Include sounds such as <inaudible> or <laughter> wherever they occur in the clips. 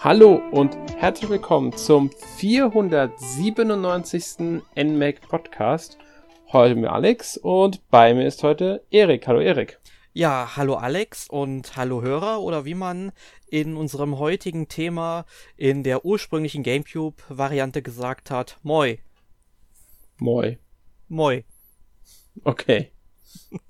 Hallo und herzlich willkommen zum 497. NMAC Podcast. Heute mit Alex und bei mir ist heute Erik. Hallo Erik. Ja, hallo Alex und hallo Hörer oder wie man in unserem heutigen Thema in der ursprünglichen GameCube-Variante gesagt hat, Moi. Moi. Moi. Okay. <laughs>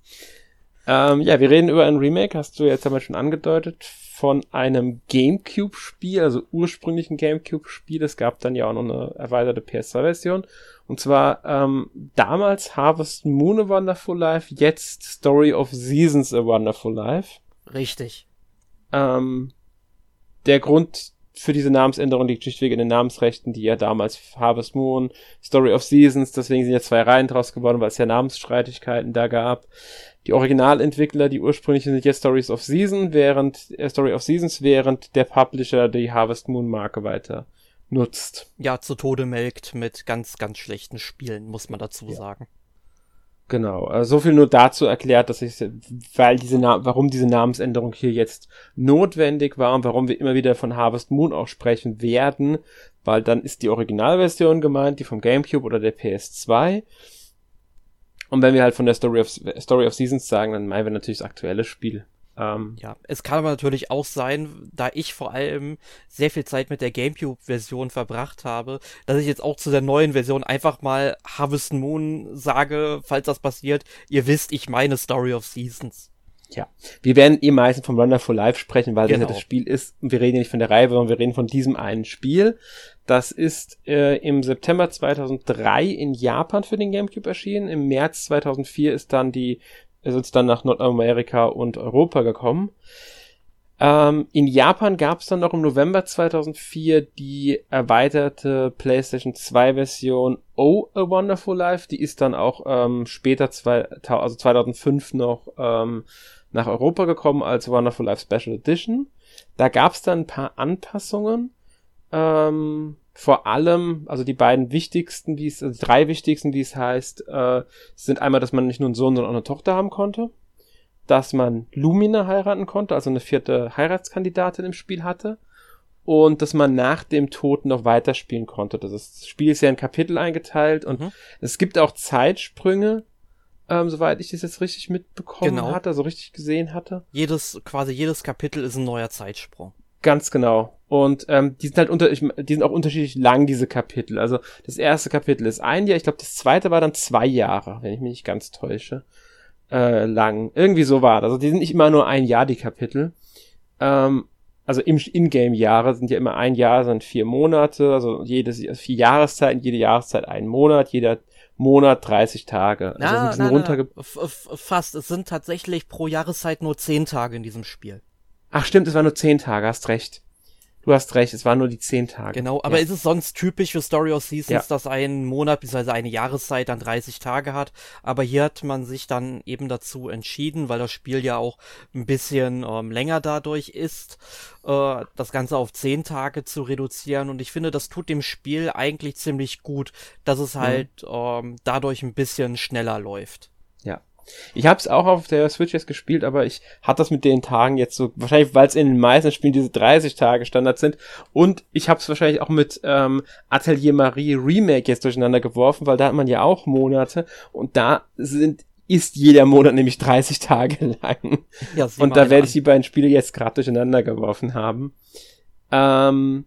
ähm, ja, wir reden über ein Remake, hast du jetzt einmal schon angedeutet, von einem GameCube-Spiel, also ursprünglichen GameCube-Spiel. Es gab dann ja auch noch eine erweiterte PS2-Version. Und zwar ähm, damals Harvest Moon A Wonderful Life, jetzt Story of Seasons A Wonderful Life. Richtig. Ähm, der Grund für diese Namensänderung liegt schlichtweg in den Namensrechten, die ja damals Harvest Moon, Story of Seasons, deswegen sind ja zwei Reihen draus geworden, weil es ja Namensstreitigkeiten da gab. Die Originalentwickler, die ursprünglichen sind jetzt Stories of Season, während äh, Story of Seasons, während der Publisher die Harvest Moon Marke weiter nutzt. Ja, zu Tode melkt mit ganz, ganz schlechten Spielen, muss man dazu ja. sagen. Genau, also so viel nur dazu erklärt, dass ich, weil diese, Na warum diese Namensänderung hier jetzt notwendig war und warum wir immer wieder von Harvest Moon auch sprechen werden, weil dann ist die Originalversion gemeint, die vom GameCube oder der PS2. Und wenn wir halt von der Story of, Story of Seasons sagen, dann meinen wir natürlich das aktuelle Spiel. Ähm, ja, es kann aber natürlich auch sein, da ich vor allem sehr viel Zeit mit der GameCube-Version verbracht habe, dass ich jetzt auch zu der neuen Version einfach mal Harvest Moon sage, falls das passiert. Ihr wisst, ich meine Story of Seasons. Ja, wir werden eh meistens vom Wonderful Life sprechen, weil genau. das ja das Spiel ist. Und wir reden ja nicht von der Reihe, sondern wir reden von diesem einen Spiel. Das ist äh, im September 2003 in Japan für den GameCube erschienen. Im März 2004 ist dann die ist jetzt dann nach Nordamerika und Europa gekommen. Ähm, in Japan gab es dann noch im November 2004 die erweiterte PlayStation 2 Version Oh A Wonderful Life. Die ist dann auch ähm, später, zwei, also 2005 noch ähm, nach Europa gekommen als Wonderful Life Special Edition. Da gab es dann ein paar Anpassungen. Ähm, vor allem, also die beiden wichtigsten, wie es, also die drei wichtigsten, wie es heißt, äh, sind einmal, dass man nicht nur einen Sohn, sondern auch eine Tochter haben konnte, dass man Lumina heiraten konnte, also eine vierte Heiratskandidatin im Spiel hatte, und dass man nach dem Tod noch weiterspielen konnte. Das, ist, das Spiel ist ja in Kapitel eingeteilt und mhm. es gibt auch Zeitsprünge, ähm, soweit ich das jetzt richtig mitbekommen genau. hatte, also richtig gesehen hatte. Jedes, quasi jedes Kapitel ist ein neuer Zeitsprung. Ganz genau. Und ähm, die sind halt unter, die sind auch unterschiedlich lang, diese Kapitel. Also das erste Kapitel ist ein Jahr, ich glaube, das zweite war dann zwei Jahre, wenn ich mich nicht ganz täusche. Äh, lang. Irgendwie so war das. Also die sind nicht immer nur ein Jahr, die Kapitel. Ähm, also im Ingame-Jahre sind ja immer ein Jahr, sind vier Monate, also jedes also vier Jahreszeiten, jede Jahreszeit ein Monat, jeder Monat 30 Tage. Also na, sind na, na, fast. Es sind tatsächlich pro Jahreszeit nur zehn Tage in diesem Spiel. Ach stimmt, es war nur zehn Tage, hast recht. Du hast recht, es waren nur die zehn Tage. Genau, aber ja. ist es sonst typisch für Story of Seasons, ja. dass ein Monat bzw. eine Jahreszeit dann 30 Tage hat? Aber hier hat man sich dann eben dazu entschieden, weil das Spiel ja auch ein bisschen ähm, länger dadurch ist, äh, das Ganze auf zehn Tage zu reduzieren. Und ich finde, das tut dem Spiel eigentlich ziemlich gut, dass es mhm. halt mhm. ähm, dadurch ein bisschen schneller läuft. Ich habe es auch auf der Switch jetzt gespielt, aber ich hatte das mit den Tagen jetzt so, wahrscheinlich weil es in den meisten Spielen diese 30 Tage Standard sind und ich habe es wahrscheinlich auch mit ähm, Atelier Marie Remake jetzt durcheinander geworfen, weil da hat man ja auch Monate und da sind ist jeder Monat nämlich 30 Tage <laughs> lang. Ja, und da werde ich die beiden Spiele jetzt gerade durcheinander geworfen haben. Ähm,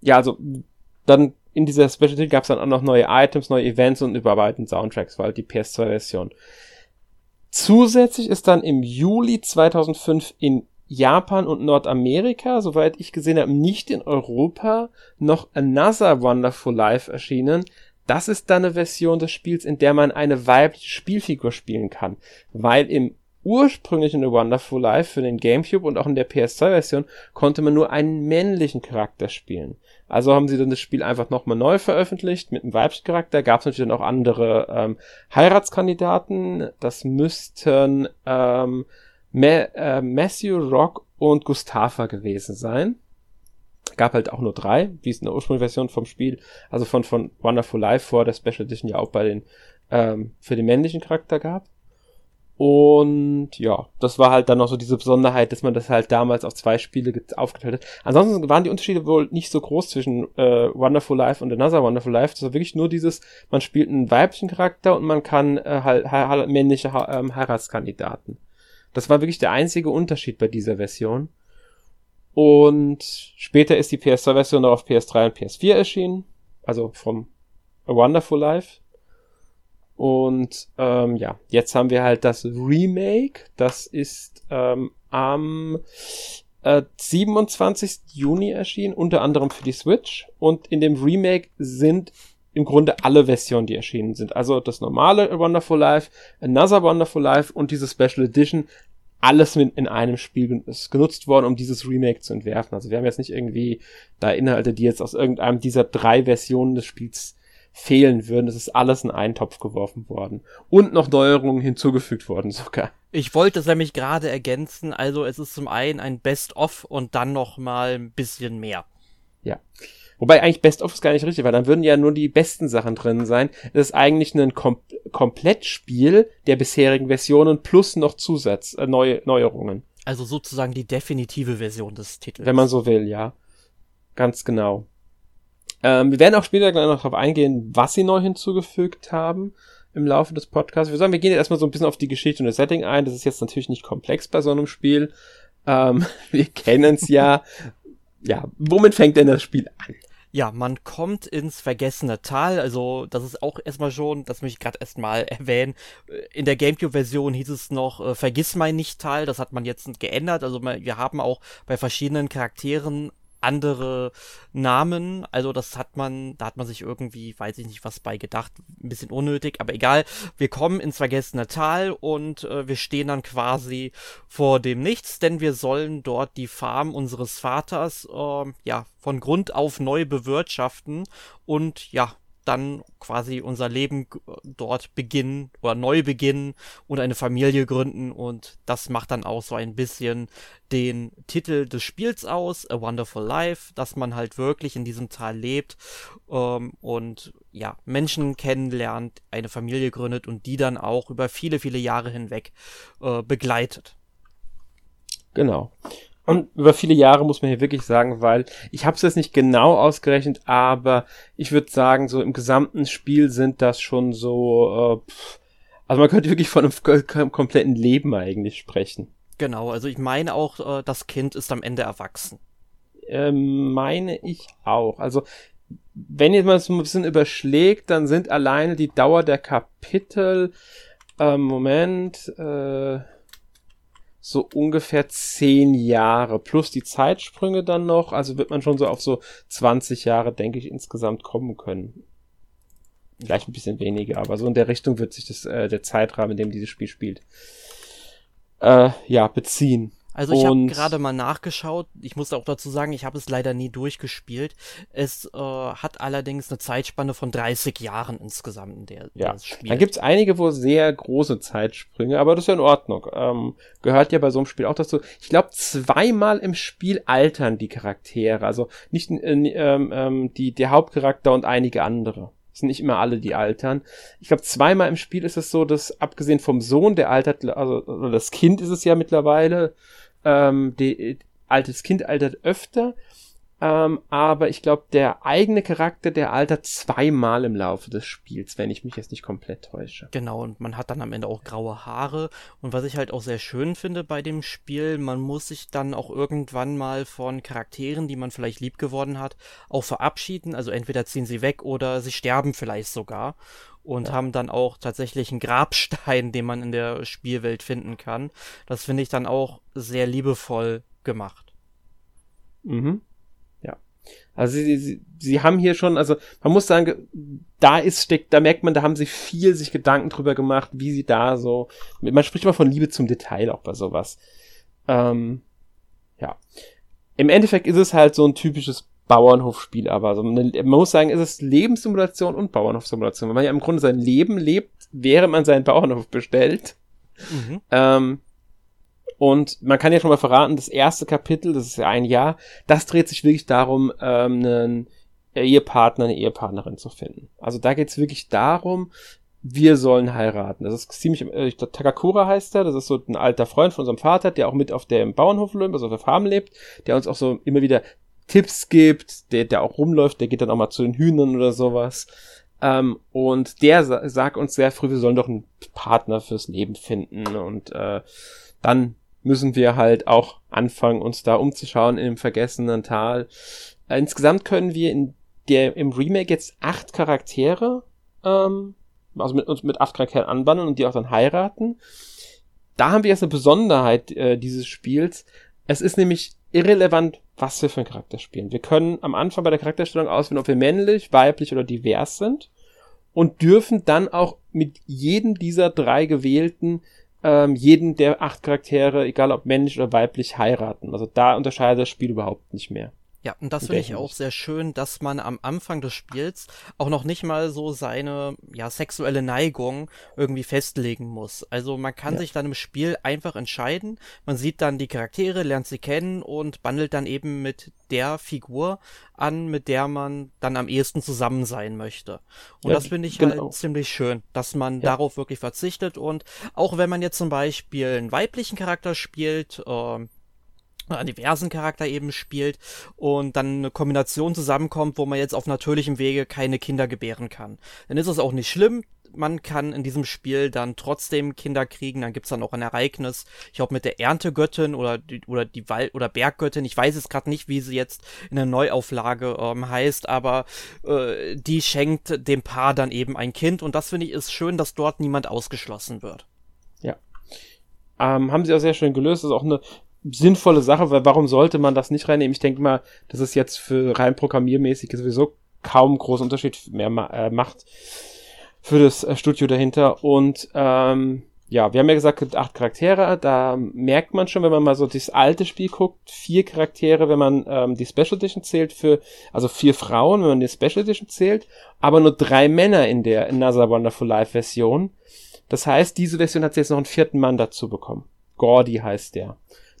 ja, also dann in dieser Specialty gab es dann auch noch neue Items, neue Events und überarbeiteten Soundtracks, weil die PS2-Version. Zusätzlich ist dann im Juli 2005 in Japan und Nordamerika, soweit ich gesehen habe, nicht in Europa, noch Another Wonderful Life erschienen. Das ist dann eine Version des Spiels, in der man eine weibliche Spielfigur spielen kann, weil im ursprünglichen A Wonderful Life für den GameCube und auch in der PS2-Version konnte man nur einen männlichen Charakter spielen. Also haben sie dann das Spiel einfach nochmal neu veröffentlicht mit einem weiblichen Charakter. Gab es natürlich dann auch andere ähm, Heiratskandidaten. Das müssten ähm, Ma äh, Matthew Rock und Gustava gewesen sein. Gab halt auch nur drei, wie es in der Ursprungsversion vom Spiel, also von, von Wonderful Life vor der Special Edition ja auch bei den ähm, für den männlichen Charakter gab. Und ja, das war halt dann noch so diese Besonderheit, dass man das halt damals auf zwei Spiele aufgeteilt hat. Ansonsten waren die Unterschiede wohl nicht so groß zwischen äh, Wonderful Life und Another Wonderful Life. Das war wirklich nur dieses, man spielt einen weiblichen Charakter und man kann äh, halt, halt männliche ha ähm, Heiratskandidaten. Das war wirklich der einzige Unterschied bei dieser Version. Und später ist die PS2-Version noch auf PS3 und PS4 erschienen. Also vom A Wonderful Life. Und ähm, ja, jetzt haben wir halt das Remake. Das ist ähm, am äh, 27. Juni erschienen, unter anderem für die Switch. Und in dem Remake sind im Grunde alle Versionen, die erschienen sind. Also das normale Wonderful Life, Another Wonderful Life und diese Special Edition. Alles in einem Spiel ist genutzt worden, um dieses Remake zu entwerfen. Also wir haben jetzt nicht irgendwie da Inhalte, die jetzt aus irgendeinem dieser drei Versionen des Spiels fehlen würden. Es ist alles in einen Topf geworfen worden. Und noch Neuerungen hinzugefügt worden sogar. Ich wollte es nämlich gerade ergänzen. Also es ist zum einen ein Best-of und dann noch mal ein bisschen mehr. Ja. Wobei eigentlich Best-of ist gar nicht richtig, weil dann würden ja nur die besten Sachen drin sein. Es ist eigentlich ein Kom Komplettspiel der bisherigen Versionen plus noch Zusatz, äh, neue Neuerungen. Also sozusagen die definitive Version des Titels. Wenn man so will, ja. Ganz genau. Ähm, wir werden auch später gleich noch darauf eingehen, was sie neu hinzugefügt haben im Laufe des Podcasts. Wir sagen, wir gehen jetzt erstmal so ein bisschen auf die Geschichte und das Setting ein. Das ist jetzt natürlich nicht komplex bei so einem Spiel. Ähm, <laughs> wir kennen es ja. ja, womit fängt denn das Spiel an? Ja, man kommt ins vergessene Tal, also das ist auch erstmal schon, das möchte ich gerade erstmal <laughs> erwähnen. In der GameCube-Version hieß es noch äh, Vergiss mein nicht Tal, das hat man jetzt geändert. Also wir haben auch bei verschiedenen Charakteren andere Namen. Also das hat man, da hat man sich irgendwie, weiß ich nicht, was bei gedacht, ein bisschen unnötig, aber egal. Wir kommen ins vergessene Tal und äh, wir stehen dann quasi vor dem Nichts, denn wir sollen dort die Farm unseres Vaters äh, ja von Grund auf neu bewirtschaften und ja dann quasi unser Leben dort beginnen oder neu beginnen und eine Familie gründen und das macht dann auch so ein bisschen den Titel des Spiels aus, A Wonderful Life, dass man halt wirklich in diesem Tal lebt ähm, und ja, Menschen kennenlernt, eine Familie gründet und die dann auch über viele, viele Jahre hinweg äh, begleitet. Genau. Und über viele Jahre muss man hier wirklich sagen, weil ich habe es jetzt nicht genau ausgerechnet, aber ich würde sagen, so im gesamten Spiel sind das schon so, äh, also man könnte wirklich von einem kompletten Leben eigentlich sprechen. Genau, also ich meine auch, äh, das Kind ist am Ende erwachsen. Ähm, meine ich auch. Also wenn ihr mal so ein bisschen überschlägt, dann sind alleine die Dauer der Kapitel, ähm, Moment, äh, so ungefähr zehn Jahre plus die Zeitsprünge dann noch. Also wird man schon so auf so 20 Jahre, denke ich, insgesamt kommen können. Vielleicht ein bisschen weniger, aber so in der Richtung wird sich das, äh, der Zeitrahmen, in dem dieses Spiel spielt, äh, ja, beziehen. Also ich habe gerade mal nachgeschaut. Ich muss auch dazu sagen, ich habe es leider nie durchgespielt. Es äh, hat allerdings eine Zeitspanne von 30 Jahren insgesamt in der ja. das Spiel. Dann gibt's einige, wo sehr große Zeitsprünge, aber das ist ja in Ordnung. Ähm, gehört ja bei so einem Spiel auch dazu. Ich glaube, zweimal im Spiel altern die Charaktere. Also nicht äh, ähm, ähm, die, der Hauptcharakter und einige andere Es sind nicht immer alle, die altern. Ich glaube, zweimal im Spiel ist es so, dass abgesehen vom Sohn, der altert, also das Kind ist es ja mittlerweile, ähm, die, altes Kind altert öfter, ähm, aber ich glaube, der eigene Charakter, der altert zweimal im Laufe des Spiels, wenn ich mich jetzt nicht komplett täusche. Genau, und man hat dann am Ende auch graue Haare. Und was ich halt auch sehr schön finde bei dem Spiel, man muss sich dann auch irgendwann mal von Charakteren, die man vielleicht lieb geworden hat, auch verabschieden. Also entweder ziehen sie weg oder sie sterben vielleicht sogar und ja. haben dann auch tatsächlich einen Grabstein, <laughs> den man in der Spielwelt finden kann. Das finde ich dann auch sehr liebevoll gemacht. Mhm. Also sie, sie, sie haben hier schon, also man muss sagen, da ist steckt, da merkt man, da haben sie viel sich Gedanken drüber gemacht, wie sie da so, man spricht immer von Liebe zum Detail auch bei sowas. Ähm, ja. Im Endeffekt ist es halt so ein typisches Bauernhofspiel, aber also man muss sagen, es ist Lebenssimulation und Bauernhofsimulation. Wenn man ja im Grunde sein Leben lebt, während man seinen Bauernhof bestellt. Mhm. Ähm, und man kann ja schon mal verraten, das erste Kapitel, das ist ja ein Jahr, das dreht sich wirklich darum, ähm, einen Ehepartner, eine Ehepartnerin zu finden. Also da geht's wirklich darum, wir sollen heiraten. Das ist ziemlich, äh, ich glaube, Takakura heißt er, das ist so ein alter Freund von unserem Vater, der auch mit auf dem Bauernhof lebt, also auf der Farm lebt, der uns auch so immer wieder Tipps gibt, der, der auch rumläuft, der geht dann auch mal zu den Hühnern oder sowas. Ähm, und der sa sagt uns sehr früh, wir sollen doch einen Partner fürs Leben finden. Und äh, dann müssen wir halt auch anfangen, uns da umzuschauen im vergessenen Tal. Äh, insgesamt können wir in der, im Remake jetzt acht Charaktere, ähm, also mit uns mit acht Charakteren anbandeln und die auch dann heiraten. Da haben wir jetzt eine Besonderheit äh, dieses Spiels. Es ist nämlich irrelevant, was wir für einen Charakter spielen. Wir können am Anfang bei der Charakterstellung auswählen, ob wir männlich, weiblich oder divers sind und dürfen dann auch mit jedem dieser drei gewählten ähm, jeden der acht Charaktere, egal ob männlich oder weiblich, heiraten. Also da unterscheidet das Spiel überhaupt nicht mehr. Ja, und das finde ich auch sehr schön, dass man am Anfang des Spiels auch noch nicht mal so seine ja, sexuelle Neigung irgendwie festlegen muss. Also man kann ja. sich dann im Spiel einfach entscheiden. Man sieht dann die Charaktere, lernt sie kennen und bandelt dann eben mit der Figur an, mit der man dann am ehesten zusammen sein möchte. Und ja, das finde ich genau. halt ziemlich schön, dass man ja. darauf wirklich verzichtet und auch wenn man jetzt zum Beispiel einen weiblichen Charakter spielt, äh, diversen Charakter eben spielt und dann eine Kombination zusammenkommt, wo man jetzt auf natürlichem Wege keine Kinder gebären kann. Dann ist es auch nicht schlimm. Man kann in diesem Spiel dann trotzdem Kinder kriegen. Dann gibt's dann auch ein Ereignis. Ich glaube mit der Erntegöttin oder die, oder die Wald oder Berggöttin. Ich weiß es gerade nicht, wie sie jetzt in der Neuauflage ähm, heißt, aber äh, die schenkt dem Paar dann eben ein Kind und das finde ich ist schön, dass dort niemand ausgeschlossen wird. Ja, ähm, haben sie auch sehr schön gelöst. Das ist auch eine sinnvolle Sache, weil warum sollte man das nicht reinnehmen? Ich denke mal, das ist jetzt für rein programmiermäßig sowieso kaum großen Unterschied mehr ma äh, macht für das äh, Studio dahinter. Und ähm, ja, wir haben ja gesagt, es gibt acht Charaktere. Da merkt man schon, wenn man mal so das alte Spiel guckt, vier Charaktere, wenn man ähm, die Special Edition zählt, für also vier Frauen, wenn man die Special Edition zählt, aber nur drei Männer in der Another Wonderful Life Version. Das heißt, diese Version hat jetzt noch einen vierten Mann dazu bekommen. Gordy heißt der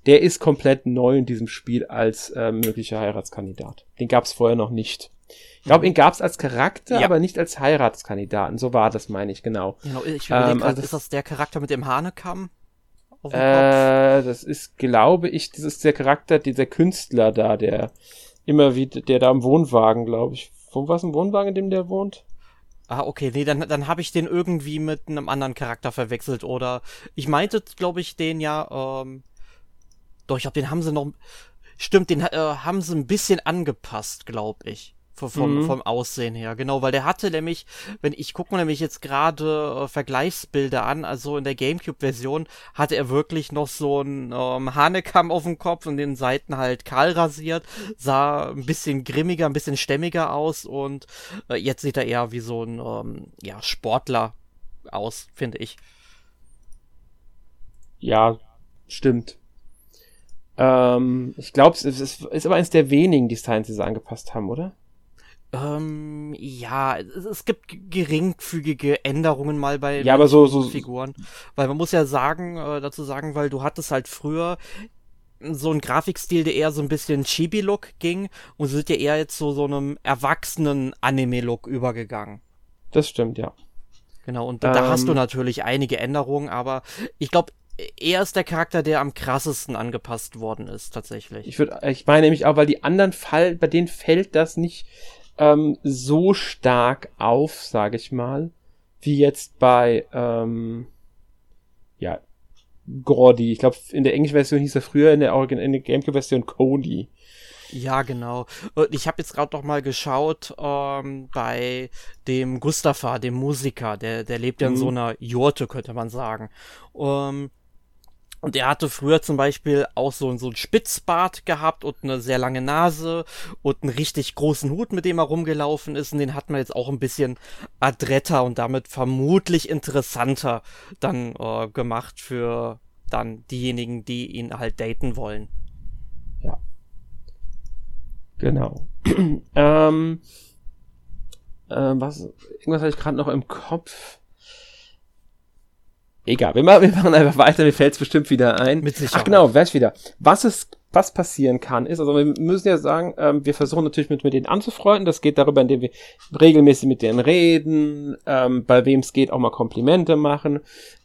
der ist komplett neu in diesem Spiel als äh, möglicher Heiratskandidat. Den gab es vorher noch nicht. Ich glaube, ihn gab es als Charakter, ja. aber nicht als Heiratskandidaten. So war das, meine ich, genau. Genau, ich ähm, also, ist das der Charakter mit dem Hanekamm? Äh, das ist, glaube ich, das ist der Charakter, dieser Künstler da, der immer wieder, der da im Wohnwagen, glaube ich. Wo war es ein Wohnwagen, in dem der wohnt? Ah, okay, nee, dann, dann habe ich den irgendwie mit einem anderen Charakter verwechselt. Oder ich meinte, glaube ich, den ja, ähm, doch, ich glaube, den haben sie noch. Stimmt, den äh, haben sie ein bisschen angepasst, glaube ich. Vom, mhm. vom Aussehen her, genau, weil der hatte nämlich, wenn ich gucke mir nämlich jetzt gerade äh, Vergleichsbilder an, also in der Gamecube-Version hatte er wirklich noch so ein ähm, Hanekamm auf dem Kopf und den Seiten halt kahl rasiert, sah ein bisschen grimmiger, ein bisschen stämmiger aus und äh, jetzt sieht er eher wie so ein ähm, ja, Sportler aus, finde ich. Ja, stimmt. Ähm, ich glaube, es ist, ist, aber eines der wenigen Designs, die sie angepasst haben, oder? Ähm, ja, es, gibt geringfügige Änderungen mal bei ja, aber so, so, Figuren. Weil man muss ja sagen, äh, dazu sagen, weil du hattest halt früher so ein Grafikstil, der eher so ein bisschen Chibi-Look ging und sind ja eher jetzt so so einem erwachsenen Anime-Look übergegangen. Das stimmt, ja. Genau, und ähm, da hast du ähm. natürlich einige Änderungen, aber ich glaube, er ist der Charakter, der am krassesten angepasst worden ist, tatsächlich. Ich würde, ich meine nämlich auch, weil die anderen Fall, bei denen fällt das nicht ähm, so stark auf, sage ich mal, wie jetzt bei, ähm, ja, Gordy. Ich glaube, in der englischen Version hieß er früher, in der, in der Gamecube-Version Cody. Ja, genau. Und ich habe jetzt gerade noch mal geschaut ähm, bei dem Gustafa, dem Musiker, der, der lebt ja in mhm. so einer Jurte, könnte man sagen. Ähm, und er hatte früher zum Beispiel auch so, so ein Spitzbart gehabt und eine sehr lange Nase und einen richtig großen Hut, mit dem er rumgelaufen ist. Und den hat man jetzt auch ein bisschen adretter und damit vermutlich interessanter dann äh, gemacht für dann diejenigen, die ihn halt daten wollen. Ja. Genau. <clears throat> ähm, äh, was, irgendwas hatte ich gerade noch im Kopf. Egal, wir machen, wir machen einfach weiter, mir fällt es bestimmt wieder ein. Mit Sicherheit. Ach genau, weiß wieder. Was es was passieren kann, ist, also wir müssen ja sagen, ähm, wir versuchen natürlich mit, mit denen anzufreunden. Das geht darüber, indem wir regelmäßig mit denen reden, ähm, bei wem es geht, auch mal Komplimente machen,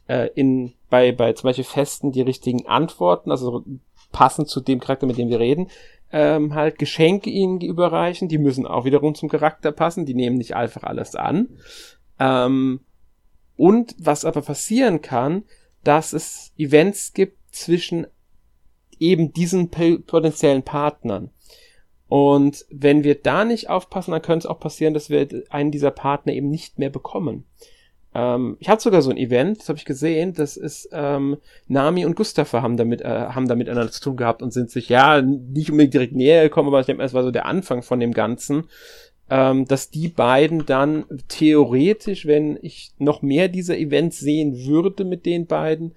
äh, in, bei, bei zum Beispiel Festen die richtigen Antworten, also passend zu dem Charakter, mit dem wir reden, ähm, halt Geschenke ihnen überreichen. Die müssen auch wiederum zum Charakter passen. Die nehmen nicht einfach alles an. Ähm, und was aber passieren kann, dass es Events gibt zwischen eben diesen potenziellen Partnern. Und wenn wir da nicht aufpassen, dann könnte es auch passieren, dass wir einen dieser Partner eben nicht mehr bekommen. Ähm, ich hatte sogar so ein Event, das habe ich gesehen, das ist ähm, Nami und Gustafa haben damit äh, haben da miteinander zu tun gehabt und sind sich ja nicht unbedingt direkt näher gekommen, aber ich denke, es war so der Anfang von dem Ganzen, ähm, dass die beiden dann theoretisch, wenn ich noch mehr dieser Events sehen würde mit den beiden,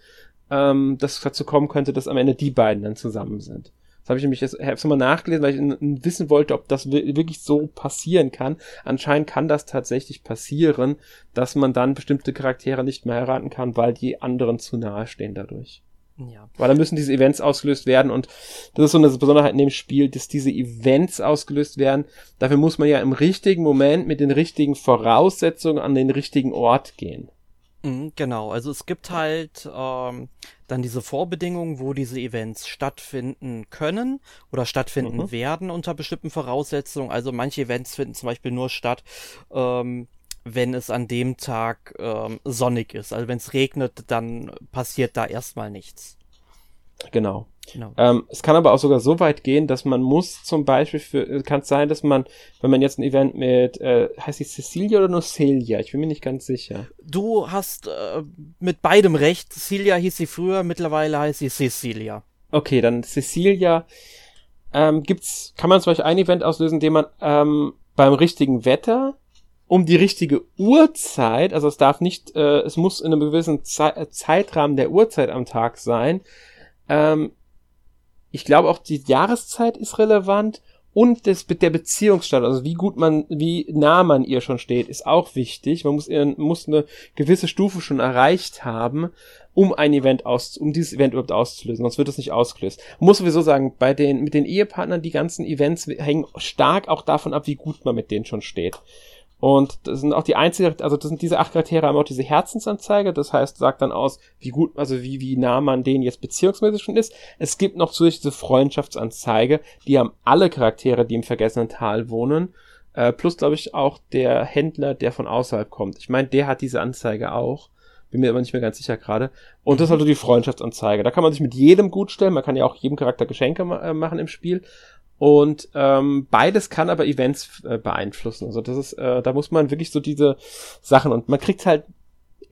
ähm, dass dazu kommen könnte, dass am Ende die beiden dann zusammen sind. Das habe ich nämlich jetzt hab's mal nachgelesen, weil ich wissen wollte, ob das wirklich so passieren kann. Anscheinend kann das tatsächlich passieren, dass man dann bestimmte Charaktere nicht mehr heiraten kann, weil die anderen zu nahe stehen dadurch. Ja. Weil dann müssen diese Events ausgelöst werden und das ist so eine Besonderheit in dem Spiel, dass diese Events ausgelöst werden. Dafür muss man ja im richtigen Moment mit den richtigen Voraussetzungen an den richtigen Ort gehen. Mhm, genau, also es gibt halt ähm, dann diese Vorbedingungen, wo diese Events stattfinden können oder stattfinden mhm. werden unter bestimmten Voraussetzungen. Also manche Events finden zum Beispiel nur statt, ähm, wenn es an dem Tag ähm, sonnig ist. Also wenn es regnet, dann passiert da erstmal nichts. Genau. Genau. Ähm, es kann aber auch sogar so weit gehen, dass man muss zum Beispiel für, kann es sein, dass man, wenn man jetzt ein Event mit, äh, heißt die Cecilia oder nur Celia? Ich bin mir nicht ganz sicher. Du hast äh, mit beidem recht. Cecilia hieß sie früher, mittlerweile heißt sie Cecilia. Okay, dann Cecilia. Ähm, gibt's, kann man zum Beispiel ein Event auslösen, dem man ähm, beim richtigen Wetter um die richtige Uhrzeit, also es darf nicht, äh, es muss in einem gewissen Ze Zeitrahmen der Uhrzeit am Tag sein, ähm, ich glaube auch die Jahreszeit ist relevant und das, der Beziehungsstand, also wie gut man, wie nah man ihr schon steht, ist auch wichtig. Man muss, muss eine gewisse Stufe schon erreicht haben, um ein Event aus, um dieses Event überhaupt auszulösen, sonst wird es nicht ausgelöst. Muss sowieso sagen, bei den, mit den Ehepartnern, die ganzen Events hängen stark auch davon ab, wie gut man mit denen schon steht. Und das sind auch die einzigen, also das sind diese acht Charaktere haben auch diese Herzensanzeige, das heißt, sagt dann aus, wie gut, also wie, wie nah man denen jetzt beziehungsmäßig schon ist. Es gibt noch zusätzlich diese Freundschaftsanzeige, die haben alle Charaktere, die im vergessenen Tal wohnen, äh, plus, glaube ich, auch der Händler, der von außerhalb kommt. Ich meine, der hat diese Anzeige auch. Bin mir aber nicht mehr ganz sicher gerade. Und das ist also die Freundschaftsanzeige. Da kann man sich mit jedem gut stellen. Man kann ja auch jedem Charakter Geschenke ma äh, machen im Spiel. Und ähm, beides kann aber Events äh, beeinflussen. Also das ist, äh, da muss man wirklich so diese Sachen und man kriegt halt,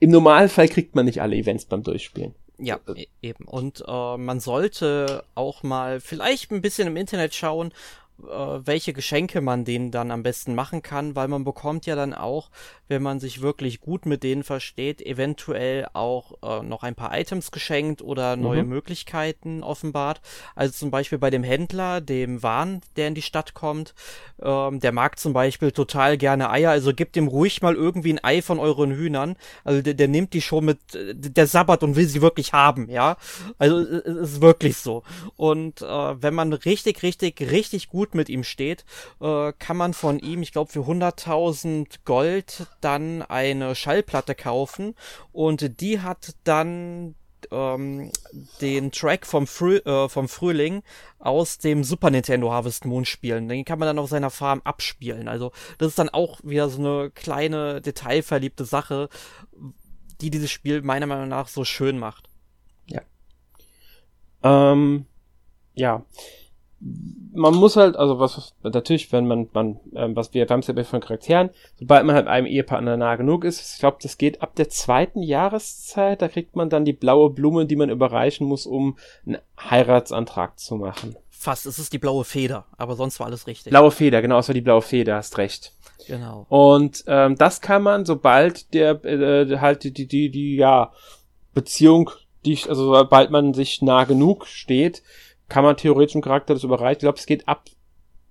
im Normalfall kriegt man nicht alle Events beim Durchspielen. Ja, e eben. Und äh, man sollte auch mal vielleicht ein bisschen im Internet schauen, äh, welche Geschenke man denen dann am besten machen kann, weil man bekommt ja dann auch, wenn man sich wirklich gut mit denen versteht, eventuell auch äh, noch ein paar Items geschenkt oder neue mhm. Möglichkeiten offenbart. Also zum Beispiel bei dem Händler, dem Wahn, der in die Stadt kommt, ähm, der mag zum Beispiel total gerne Eier, also gebt ihm ruhig mal irgendwie ein Ei von euren Hühnern. Also der, der nimmt die schon mit, der sabbert und will sie wirklich haben, ja. Also es ist wirklich so. Und äh, wenn man richtig, richtig, richtig gut mit ihm steht, äh, kann man von ihm, ich glaube, für 100.000 Gold dann eine Schallplatte kaufen und die hat dann ähm, den Track vom, Früh, äh, vom Frühling aus dem Super Nintendo Harvest Moon spielen. Den kann man dann auf seiner Farm abspielen. Also das ist dann auch wieder so eine kleine, detailverliebte Sache, die dieses Spiel meiner Meinung nach so schön macht. Ja. Ähm, ja man muss halt, also was natürlich, wenn man, man ähm, was wir, haben es ja von Charakteren, sobald man halt einem Ehepartner nah genug ist, ich glaube, das geht ab der zweiten Jahreszeit, da kriegt man dann die blaue Blume, die man überreichen muss, um einen Heiratsantrag zu machen. Fast, es ist die blaue Feder, aber sonst war alles richtig. Blaue Feder, genau, es war die blaue Feder, hast recht. Genau. Und ähm, das kann man, sobald der äh, halt die, die, die, die, ja, Beziehung, die, also sobald man sich nah genug steht, kann man theoretisch einen Charakter das überreichen. Ich glaube, es geht ab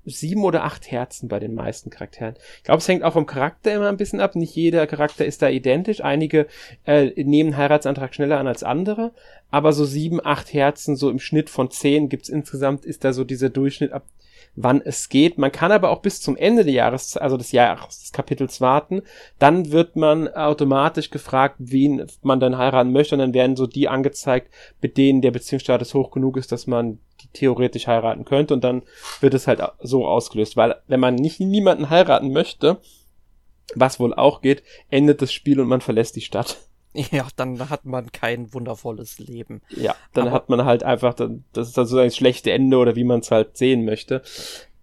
sieben oder acht Herzen bei den meisten Charakteren. Ich glaube, es hängt auch vom Charakter immer ein bisschen ab. Nicht jeder Charakter ist da identisch. Einige äh, nehmen Heiratsantrag schneller an als andere. Aber so sieben, acht Herzen, so im Schnitt von zehn gibt's insgesamt, ist da so dieser Durchschnitt ab wann es geht. Man kann aber auch bis zum Ende des Jahres, also des Jahres, des Kapitels warten. Dann wird man automatisch gefragt, wen man dann heiraten möchte und dann werden so die angezeigt, mit denen der Beziehungsstatus hoch genug ist, dass man die theoretisch heiraten könnte und dann wird es halt so ausgelöst, weil wenn man nicht niemanden heiraten möchte, was wohl auch geht, endet das Spiel und man verlässt die Stadt. <laughs> Ja, dann hat man kein wundervolles Leben. Ja, dann Aber hat man halt einfach, das ist dann so ein schlechtes Ende oder wie man es halt sehen möchte.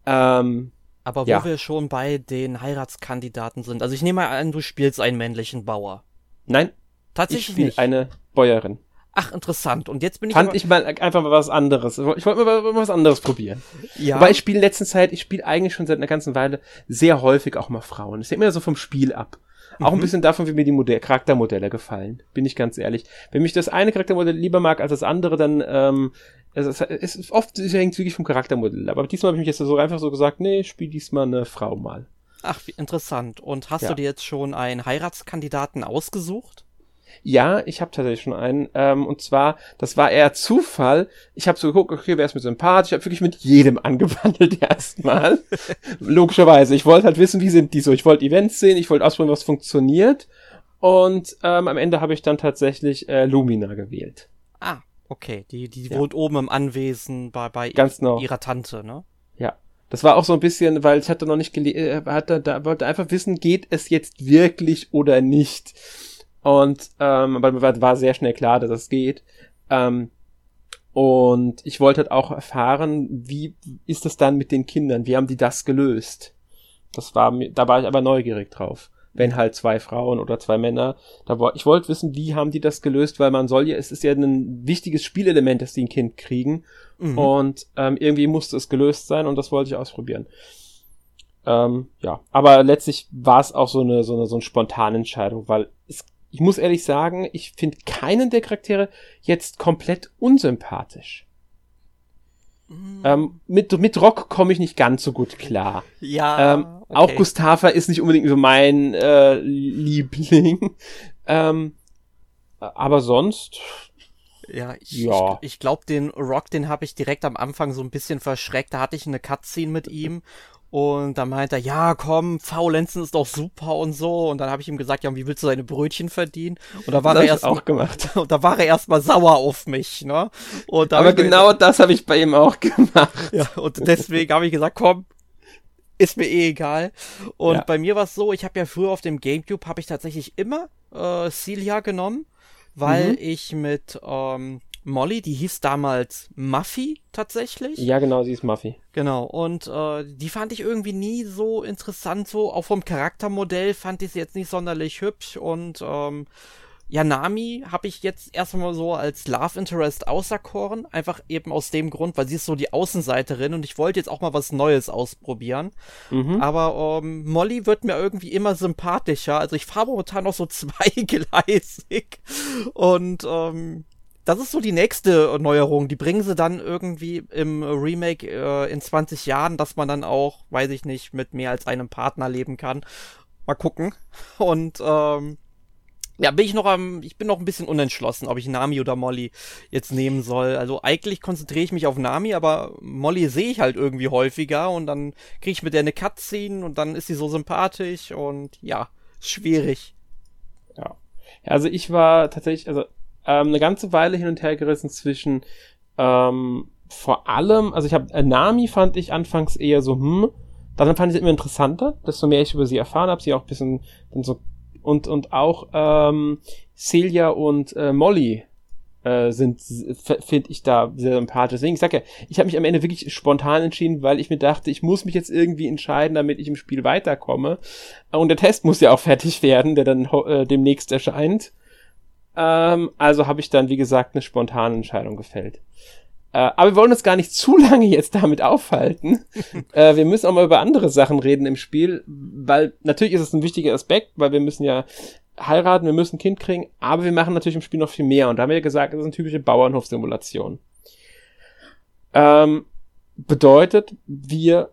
Ähm, Aber wo ja. wir schon bei den Heiratskandidaten sind, also ich nehme mal an, du spielst einen männlichen Bauer. Nein, tatsächlich ich spiele eine Bäuerin. Ach, interessant. Und jetzt bin ich. Fand ich mal einfach mal was anderes. Ich wollte mal, was anderes probieren. Ja. Aber ich spiele in letzter Zeit, ich spiele eigentlich schon seit einer ganzen Weile sehr häufig auch mal Frauen. Das hängt mir so vom Spiel ab. Auch ein mhm. bisschen davon, wie mir die Modell Charaktermodelle gefallen, bin ich ganz ehrlich. Wenn mich das eine Charaktermodell lieber mag als das andere, dann ähm, es, es, es ist oft es hängt wirklich vom Charaktermodell. Aber diesmal habe ich mich jetzt so einfach so gesagt, nee, spiel diesmal eine Frau mal. Ach, wie interessant. Und hast ja. du dir jetzt schon einen Heiratskandidaten ausgesucht? Ja, ich habe tatsächlich schon einen. Ähm, und zwar, das war eher Zufall. Ich habe so geguckt, okay, wer ist mir sympathisch? Ich habe wirklich mit jedem <laughs> angewandelt erstmal. <laughs> Logischerweise. Ich wollte halt wissen, wie sind die so. Ich wollte Events sehen, ich wollte ausprobieren, was funktioniert. Und ähm, am Ende habe ich dann tatsächlich äh, Lumina gewählt. Ah, okay. Die, die ja. wohnt oben im Anwesen bei, bei Ganz genau. ihrer Tante, ne? Ja. Das war auch so ein bisschen, weil ich hatte noch nicht gele äh, hatte, da wollte einfach wissen, geht es jetzt wirklich oder nicht. Und ähm, aber mir war, sehr schnell klar, dass es geht. Ähm, und ich wollte halt auch erfahren, wie ist es dann mit den Kindern? Wie haben die das gelöst? Das war mir, da war ich aber neugierig drauf. Wenn halt zwei Frauen oder zwei Männer, da war, ich wollte wissen, wie haben die das gelöst, weil man soll ja, es ist ja ein wichtiges Spielelement, dass die ein Kind kriegen. Mhm. Und ähm, irgendwie musste es gelöst sein und das wollte ich ausprobieren. Ähm, ja, aber letztlich war es auch so eine, so eine, so eine spontane Entscheidung, weil ich muss ehrlich sagen, ich finde keinen der Charaktere jetzt komplett unsympathisch. Mm. Ähm, mit, mit Rock komme ich nicht ganz so gut klar. Ja. Ähm, okay. Auch Gustava ist nicht unbedingt so mein äh, Liebling. <laughs> ähm, aber sonst. Ja, ich, ja. ich, ich glaube, den Rock, den habe ich direkt am Anfang so ein bisschen verschreckt. Da hatte ich eine Cutscene mit ihm und dann meint er, ja, komm, Faulenzen ist doch super und so. Und dann habe ich ihm gesagt, ja, wie willst du deine Brötchen verdienen? Und da war das er erst auch gemacht. <laughs> Und da war er erstmal sauer auf mich, ne? Und Aber genau gesagt, das habe ich bei ihm auch gemacht. Ja, und deswegen habe ich gesagt, komm, ist mir eh egal. Und ja. bei mir war es so, ich habe ja früher auf dem GameCube habe ich tatsächlich immer äh, Celia genommen, weil mhm. ich mit ähm, Molly, die hieß damals Muffy tatsächlich. Ja, genau, sie ist Muffy. Genau, und äh, die fand ich irgendwie nie so interessant, so auch vom Charaktermodell fand ich sie jetzt nicht sonderlich hübsch und ähm, ja, Nami habe ich jetzt erstmal so als Love Interest auserkoren, einfach eben aus dem Grund, weil sie ist so die Außenseiterin und ich wollte jetzt auch mal was Neues ausprobieren. Mhm. Aber ähm, Molly wird mir irgendwie immer sympathischer. Also ich fahre momentan noch so <laughs> zweigleisig und ähm, das ist so die nächste Neuerung. Die bringen sie dann irgendwie im Remake äh, in 20 Jahren, dass man dann auch, weiß ich nicht, mit mehr als einem Partner leben kann. Mal gucken. Und ähm, ja, bin ich noch am, ich bin noch ein bisschen unentschlossen, ob ich Nami oder Molly jetzt nehmen soll. Also eigentlich konzentriere ich mich auf Nami, aber Molly sehe ich halt irgendwie häufiger und dann kriege ich mit der eine Cutscene und dann ist sie so sympathisch und ja, schwierig. Ja. Also ich war tatsächlich, also ähm, eine ganze Weile hin und her gerissen zwischen ähm, vor allem, also ich habe äh, Nami fand ich anfangs eher so, hm, dann fand ich sie immer interessanter, desto mehr ich über sie erfahren habe, sie auch ein bisschen dann so und und auch ähm, Celia und äh, Molly äh, sind finde ich da sehr sympathisch. Deswegen ich sag ja, ich habe mich am Ende wirklich spontan entschieden, weil ich mir dachte, ich muss mich jetzt irgendwie entscheiden, damit ich im Spiel weiterkomme. Und der Test muss ja auch fertig werden, der dann äh, demnächst erscheint. Ähm, also habe ich dann, wie gesagt, eine spontane Entscheidung gefällt. Äh, aber wir wollen uns gar nicht <laughs> zu lange jetzt damit aufhalten. <laughs> äh, wir müssen auch mal über andere Sachen reden im Spiel, weil natürlich ist es ein wichtiger Aspekt, weil wir müssen ja heiraten, wir müssen ein Kind kriegen, aber wir machen natürlich im Spiel noch viel mehr. Und da haben wir ja gesagt, das ist eine typische Bauernhofsimulation. Ähm, bedeutet, wir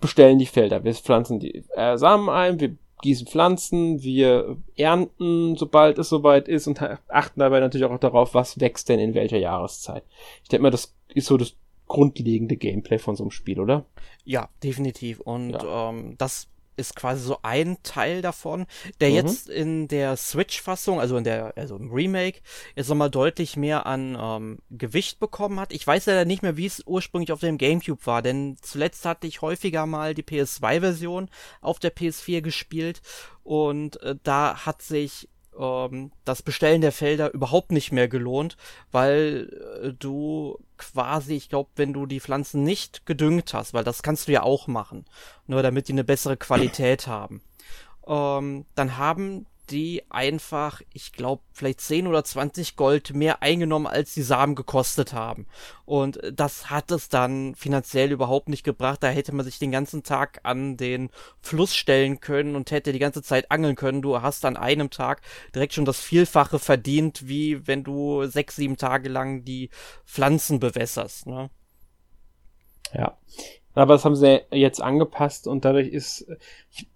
bestellen die Felder. Wir pflanzen die äh, Samen ein, wir gießen Pflanzen, wir ernten, sobald es soweit ist und achten dabei natürlich auch darauf, was wächst denn in welcher Jahreszeit. Ich denke mal, das ist so das grundlegende Gameplay von so einem Spiel, oder? Ja, definitiv. Und ja. Ähm, das ist quasi so ein Teil davon, der mhm. jetzt in der Switch-Fassung, also in der, also im Remake, jetzt nochmal deutlich mehr an ähm, Gewicht bekommen hat. Ich weiß leider nicht mehr, wie es ursprünglich auf dem GameCube war, denn zuletzt hatte ich häufiger mal die PS2-Version auf der PS4 gespielt und äh, da hat sich ähm, das Bestellen der Felder überhaupt nicht mehr gelohnt, weil äh, du quasi, ich glaube, wenn du die Pflanzen nicht gedüngt hast, weil das kannst du ja auch machen, nur damit die eine bessere Qualität haben, ähm, dann haben die einfach, ich glaube, vielleicht 10 oder 20 Gold mehr eingenommen, als die Samen gekostet haben. Und das hat es dann finanziell überhaupt nicht gebracht. Da hätte man sich den ganzen Tag an den Fluss stellen können und hätte die ganze Zeit angeln können. Du hast an einem Tag direkt schon das Vielfache verdient, wie wenn du sechs, sieben Tage lang die Pflanzen bewässerst. Ne? Ja. Aber das haben sie jetzt angepasst und dadurch ist,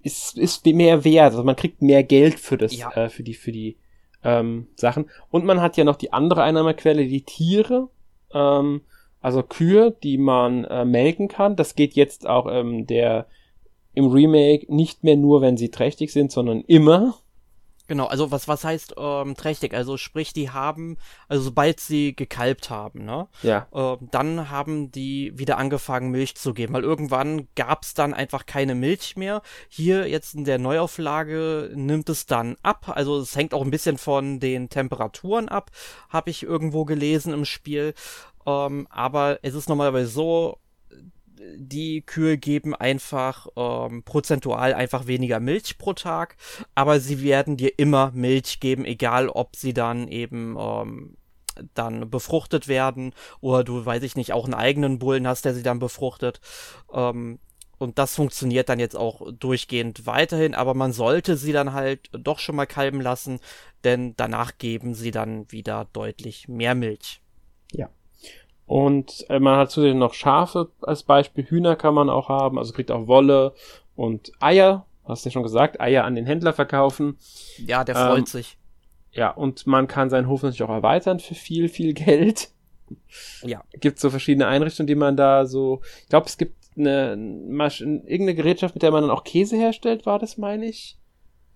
ist, ist mehr wert. Also man kriegt mehr Geld für das, ja. äh, für die, für die ähm, Sachen. Und man hat ja noch die andere Einnahmequelle, die Tiere. Ähm, also Kühe, die man äh, melken kann. Das geht jetzt auch ähm, der im Remake nicht mehr nur, wenn sie trächtig sind, sondern immer. Genau, also was, was heißt ähm, trächtig? Also sprich, die haben, also sobald sie gekalbt haben, ne? Ja. Äh, dann haben die wieder angefangen, Milch zu geben, weil irgendwann gab's dann einfach keine Milch mehr. Hier jetzt in der Neuauflage nimmt es dann ab. Also es hängt auch ein bisschen von den Temperaturen ab, habe ich irgendwo gelesen im Spiel. Ähm, aber es ist normalerweise so, die Kühe geben einfach ähm, prozentual einfach weniger Milch pro Tag, aber sie werden dir immer Milch geben, egal ob sie dann eben ähm, dann befruchtet werden oder du, weiß ich nicht, auch einen eigenen Bullen hast, der sie dann befruchtet. Ähm, und das funktioniert dann jetzt auch durchgehend weiterhin, aber man sollte sie dann halt doch schon mal kalben lassen, denn danach geben sie dann wieder deutlich mehr Milch. Ja. Und äh, man hat zudem noch Schafe als Beispiel, Hühner kann man auch haben, also kriegt auch Wolle und Eier, hast du ja schon gesagt, Eier an den Händler verkaufen. Ja, der freut ähm, sich. Ja, und man kann seinen Hof natürlich auch erweitern für viel, viel Geld. Ja. Gibt so verschiedene Einrichtungen, die man da so. Ich glaube, es gibt eine, eine irgendeine Gerätschaft, mit der man dann auch Käse herstellt, war das, meine ich.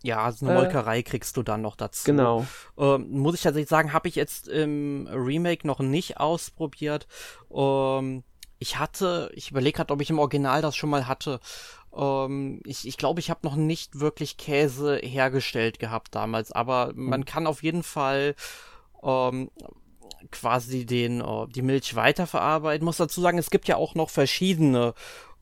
Ja, so eine äh, Molkerei kriegst du dann noch dazu. Genau. Ähm, muss ich tatsächlich sagen, habe ich jetzt im Remake noch nicht ausprobiert. Ähm, ich hatte, ich überlege gerade, ob ich im Original das schon mal hatte. Ähm, ich ich glaube, ich habe noch nicht wirklich Käse hergestellt gehabt damals, aber mhm. man kann auf jeden Fall ähm, quasi den äh, die Milch weiterverarbeiten. Muss dazu sagen, es gibt ja auch noch verschiedene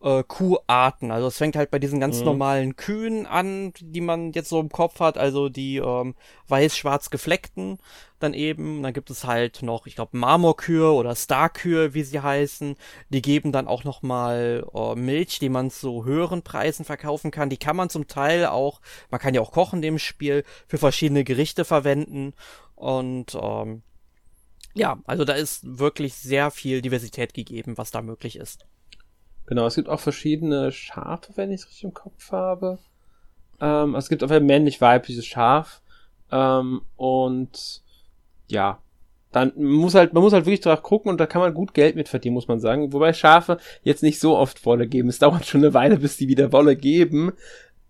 äh, Kuharten. Also es fängt halt bei diesen ganz mhm. normalen Kühen an, die man jetzt so im Kopf hat, also die ähm, weiß-schwarz gefleckten dann eben. Dann gibt es halt noch, ich glaube, Marmorkühe oder Starkühe, wie sie heißen. Die geben dann auch noch mal äh, Milch, die man zu höheren Preisen verkaufen kann. Die kann man zum Teil auch, man kann ja auch kochen dem Spiel, für verschiedene Gerichte verwenden. Und ähm, ja, also da ist wirklich sehr viel Diversität gegeben, was da möglich ist. Genau, es gibt auch verschiedene Schafe, wenn ich es richtig im Kopf habe. Ähm, es gibt auch ein männlich-weibliches Schaf. Ähm, und ja, dann muss halt, man muss halt wirklich drauf gucken und da kann man gut Geld mit verdienen, muss man sagen. Wobei Schafe jetzt nicht so oft Wolle geben. Es dauert schon eine Weile, bis die wieder Wolle geben.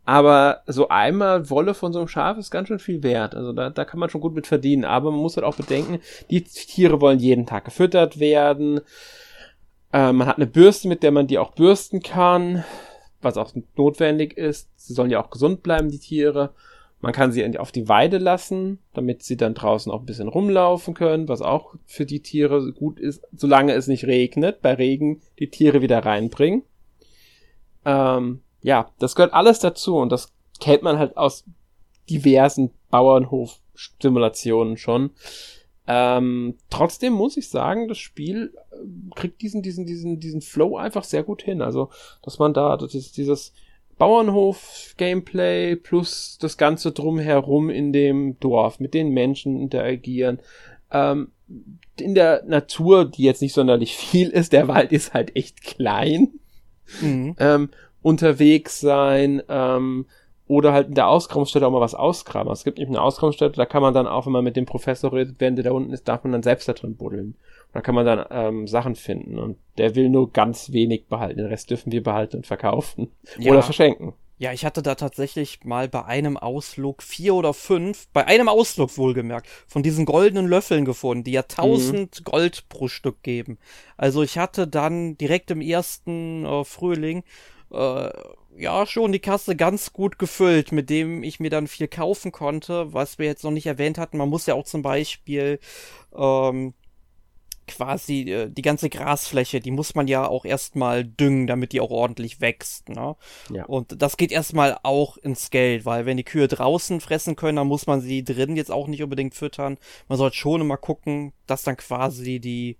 Aber so einmal Wolle von so einem Schaf ist ganz schön viel wert. Also da, da kann man schon gut mit verdienen. Aber man muss halt auch bedenken, die Tiere wollen jeden Tag gefüttert werden. Äh, man hat eine Bürste, mit der man die auch bürsten kann, was auch notwendig ist. Sie sollen ja auch gesund bleiben, die Tiere. Man kann sie auf die Weide lassen, damit sie dann draußen auch ein bisschen rumlaufen können, was auch für die Tiere gut ist, solange es nicht regnet. Bei Regen die Tiere wieder reinbringen. Ähm, ja, das gehört alles dazu und das kennt man halt aus diversen Bauernhof-Simulationen schon. Ähm, trotzdem muss ich sagen, das Spiel äh, kriegt diesen, diesen, diesen, diesen Flow einfach sehr gut hin. Also, dass man da, das ist dieses Bauernhof-Gameplay plus das Ganze drumherum in dem Dorf mit den Menschen interagieren. Ähm, in der Natur, die jetzt nicht sonderlich viel ist, der Wald ist halt echt klein. Mhm. Ähm, unterwegs sein, ähm, oder halt in der Ausgrabungsstätte auch mal was ausgraben. Es gibt nämlich eine Ausgrabungsstätte, da kann man dann auch, wenn man mit dem Professor redet, während der da unten ist, darf man dann selbst da drin buddeln. Da kann man dann ähm, Sachen finden und der will nur ganz wenig behalten. Den Rest dürfen wir behalten und verkaufen <laughs> ja. oder verschenken. Ja, ich hatte da tatsächlich mal bei einem Ausflug vier oder fünf, bei einem Ausflug wohlgemerkt, von diesen goldenen Löffeln gefunden, die ja tausend mhm. Gold pro Stück geben. Also ich hatte dann direkt im ersten äh, Frühling äh, ja schon die Kasse ganz gut gefüllt, mit dem ich mir dann viel kaufen konnte, was wir jetzt noch nicht erwähnt hatten. Man muss ja auch zum Beispiel ähm, quasi äh, die ganze Grasfläche, die muss man ja auch erstmal düngen, damit die auch ordentlich wächst. Ne? Ja. Und das geht erstmal auch ins Geld, weil wenn die Kühe draußen fressen können, dann muss man sie drin jetzt auch nicht unbedingt füttern. Man sollte schon immer gucken, dass dann quasi die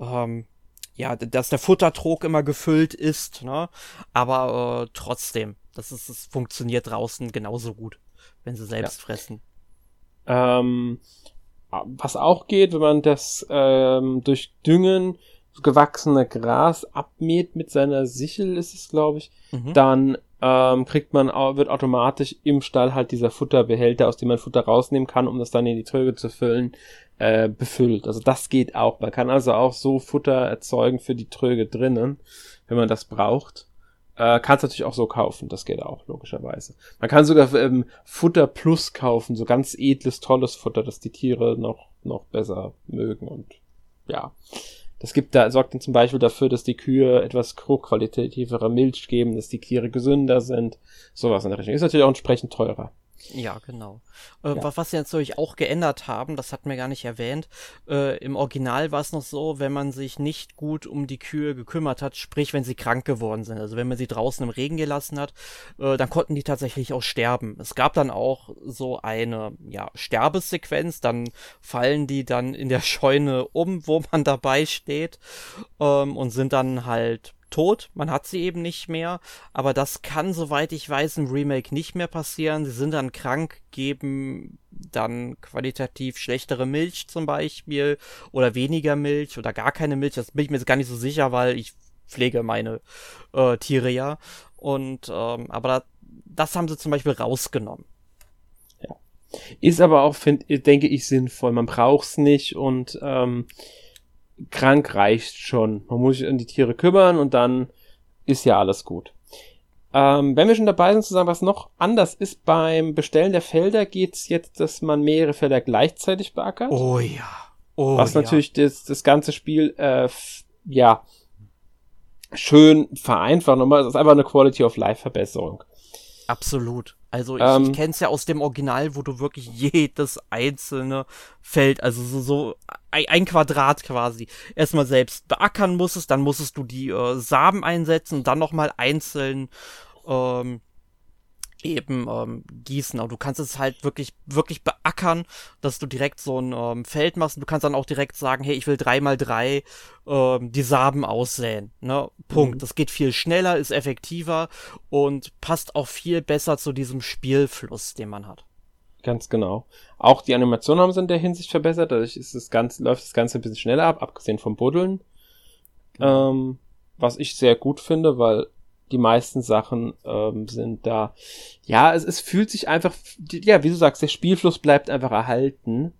ähm, ja, dass der Futtertrog immer gefüllt ist, ne? Aber äh, trotzdem, das ist, es funktioniert draußen genauso gut, wenn sie selbst ja. fressen. Ähm, was auch geht, wenn man das ähm, durch Düngen gewachsene Gras abmäht mit seiner Sichel, ist es, glaube ich, mhm. dann ähm, kriegt man, wird automatisch im Stall halt dieser Futterbehälter, aus dem man Futter rausnehmen kann, um das dann in die Tröge zu füllen, äh, befüllt. Also das geht auch. Man kann also auch so Futter erzeugen für die Tröge drinnen, wenn man das braucht. Äh, kann es natürlich auch so kaufen, das geht auch, logischerweise. Man kann sogar ähm, Futter Plus kaufen, so ganz edles, tolles Futter, das die Tiere noch, noch besser mögen und ja. Das gibt da, sorgt dann zum Beispiel dafür, dass die Kühe etwas hochqualitativere Milch geben, dass die Tiere gesünder sind. Sowas in der Richtung. Ist natürlich auch entsprechend teurer. Ja, genau. Äh, ja. Was sie natürlich auch geändert haben, das hat mir gar nicht erwähnt. Äh, Im Original war es noch so, wenn man sich nicht gut um die Kühe gekümmert hat, sprich, wenn sie krank geworden sind, also wenn man sie draußen im Regen gelassen hat, äh, dann konnten die tatsächlich auch sterben. Es gab dann auch so eine ja, Sterbesequenz, dann fallen die dann in der <laughs> Scheune um, wo man dabei steht ähm, und sind dann halt tot, man hat sie eben nicht mehr, aber das kann, soweit ich weiß, im Remake nicht mehr passieren. Sie sind dann krank, geben dann qualitativ schlechtere Milch zum Beispiel oder weniger Milch oder gar keine Milch. Das bin ich mir jetzt gar nicht so sicher, weil ich pflege meine äh, Tiere ja. Und ähm, aber da, das haben sie zum Beispiel rausgenommen. Ist aber auch, find, denke ich, sinnvoll. Man braucht's nicht und ähm, krank reicht schon. Man muss sich um die Tiere kümmern und dann ist ja alles gut. Ähm, wenn wir schon dabei sind zu sagen, was noch anders ist, beim Bestellen der Felder geht's jetzt, dass man mehrere Felder gleichzeitig beackert. Oh ja. Oh, was natürlich das, das ganze Spiel, äh, ja, schön vereinfacht. Nochmal, es ist einfach eine Quality of Life Verbesserung. Absolut. Also ich, ähm, ich kenne es ja aus dem Original, wo du wirklich jedes einzelne Feld, also so, so ein, Quadrat quasi, erstmal selbst beackern musstest, dann musstest du die äh, Samen einsetzen dann nochmal einzeln ähm, eben ähm, gießen. Aber du kannst es halt wirklich, wirklich beackern, dass du direkt so ein ähm, Feld machst. du kannst dann auch direkt sagen, hey, ich will drei mal drei ähm, die Samen aussäen. Ne? Punkt. Mhm. Das geht viel schneller, ist effektiver und passt auch viel besser zu diesem Spielfluss, den man hat. Ganz genau. Auch die Animationen haben sie in der Hinsicht verbessert. Dadurch ist das Ganze, läuft das Ganze ein bisschen schneller ab, abgesehen vom Buddeln. Genau. Ähm, was ich sehr gut finde, weil die meisten Sachen ähm, sind da. Ja, es, es fühlt sich einfach, ja, wie du sagst, der Spielfluss bleibt einfach erhalten.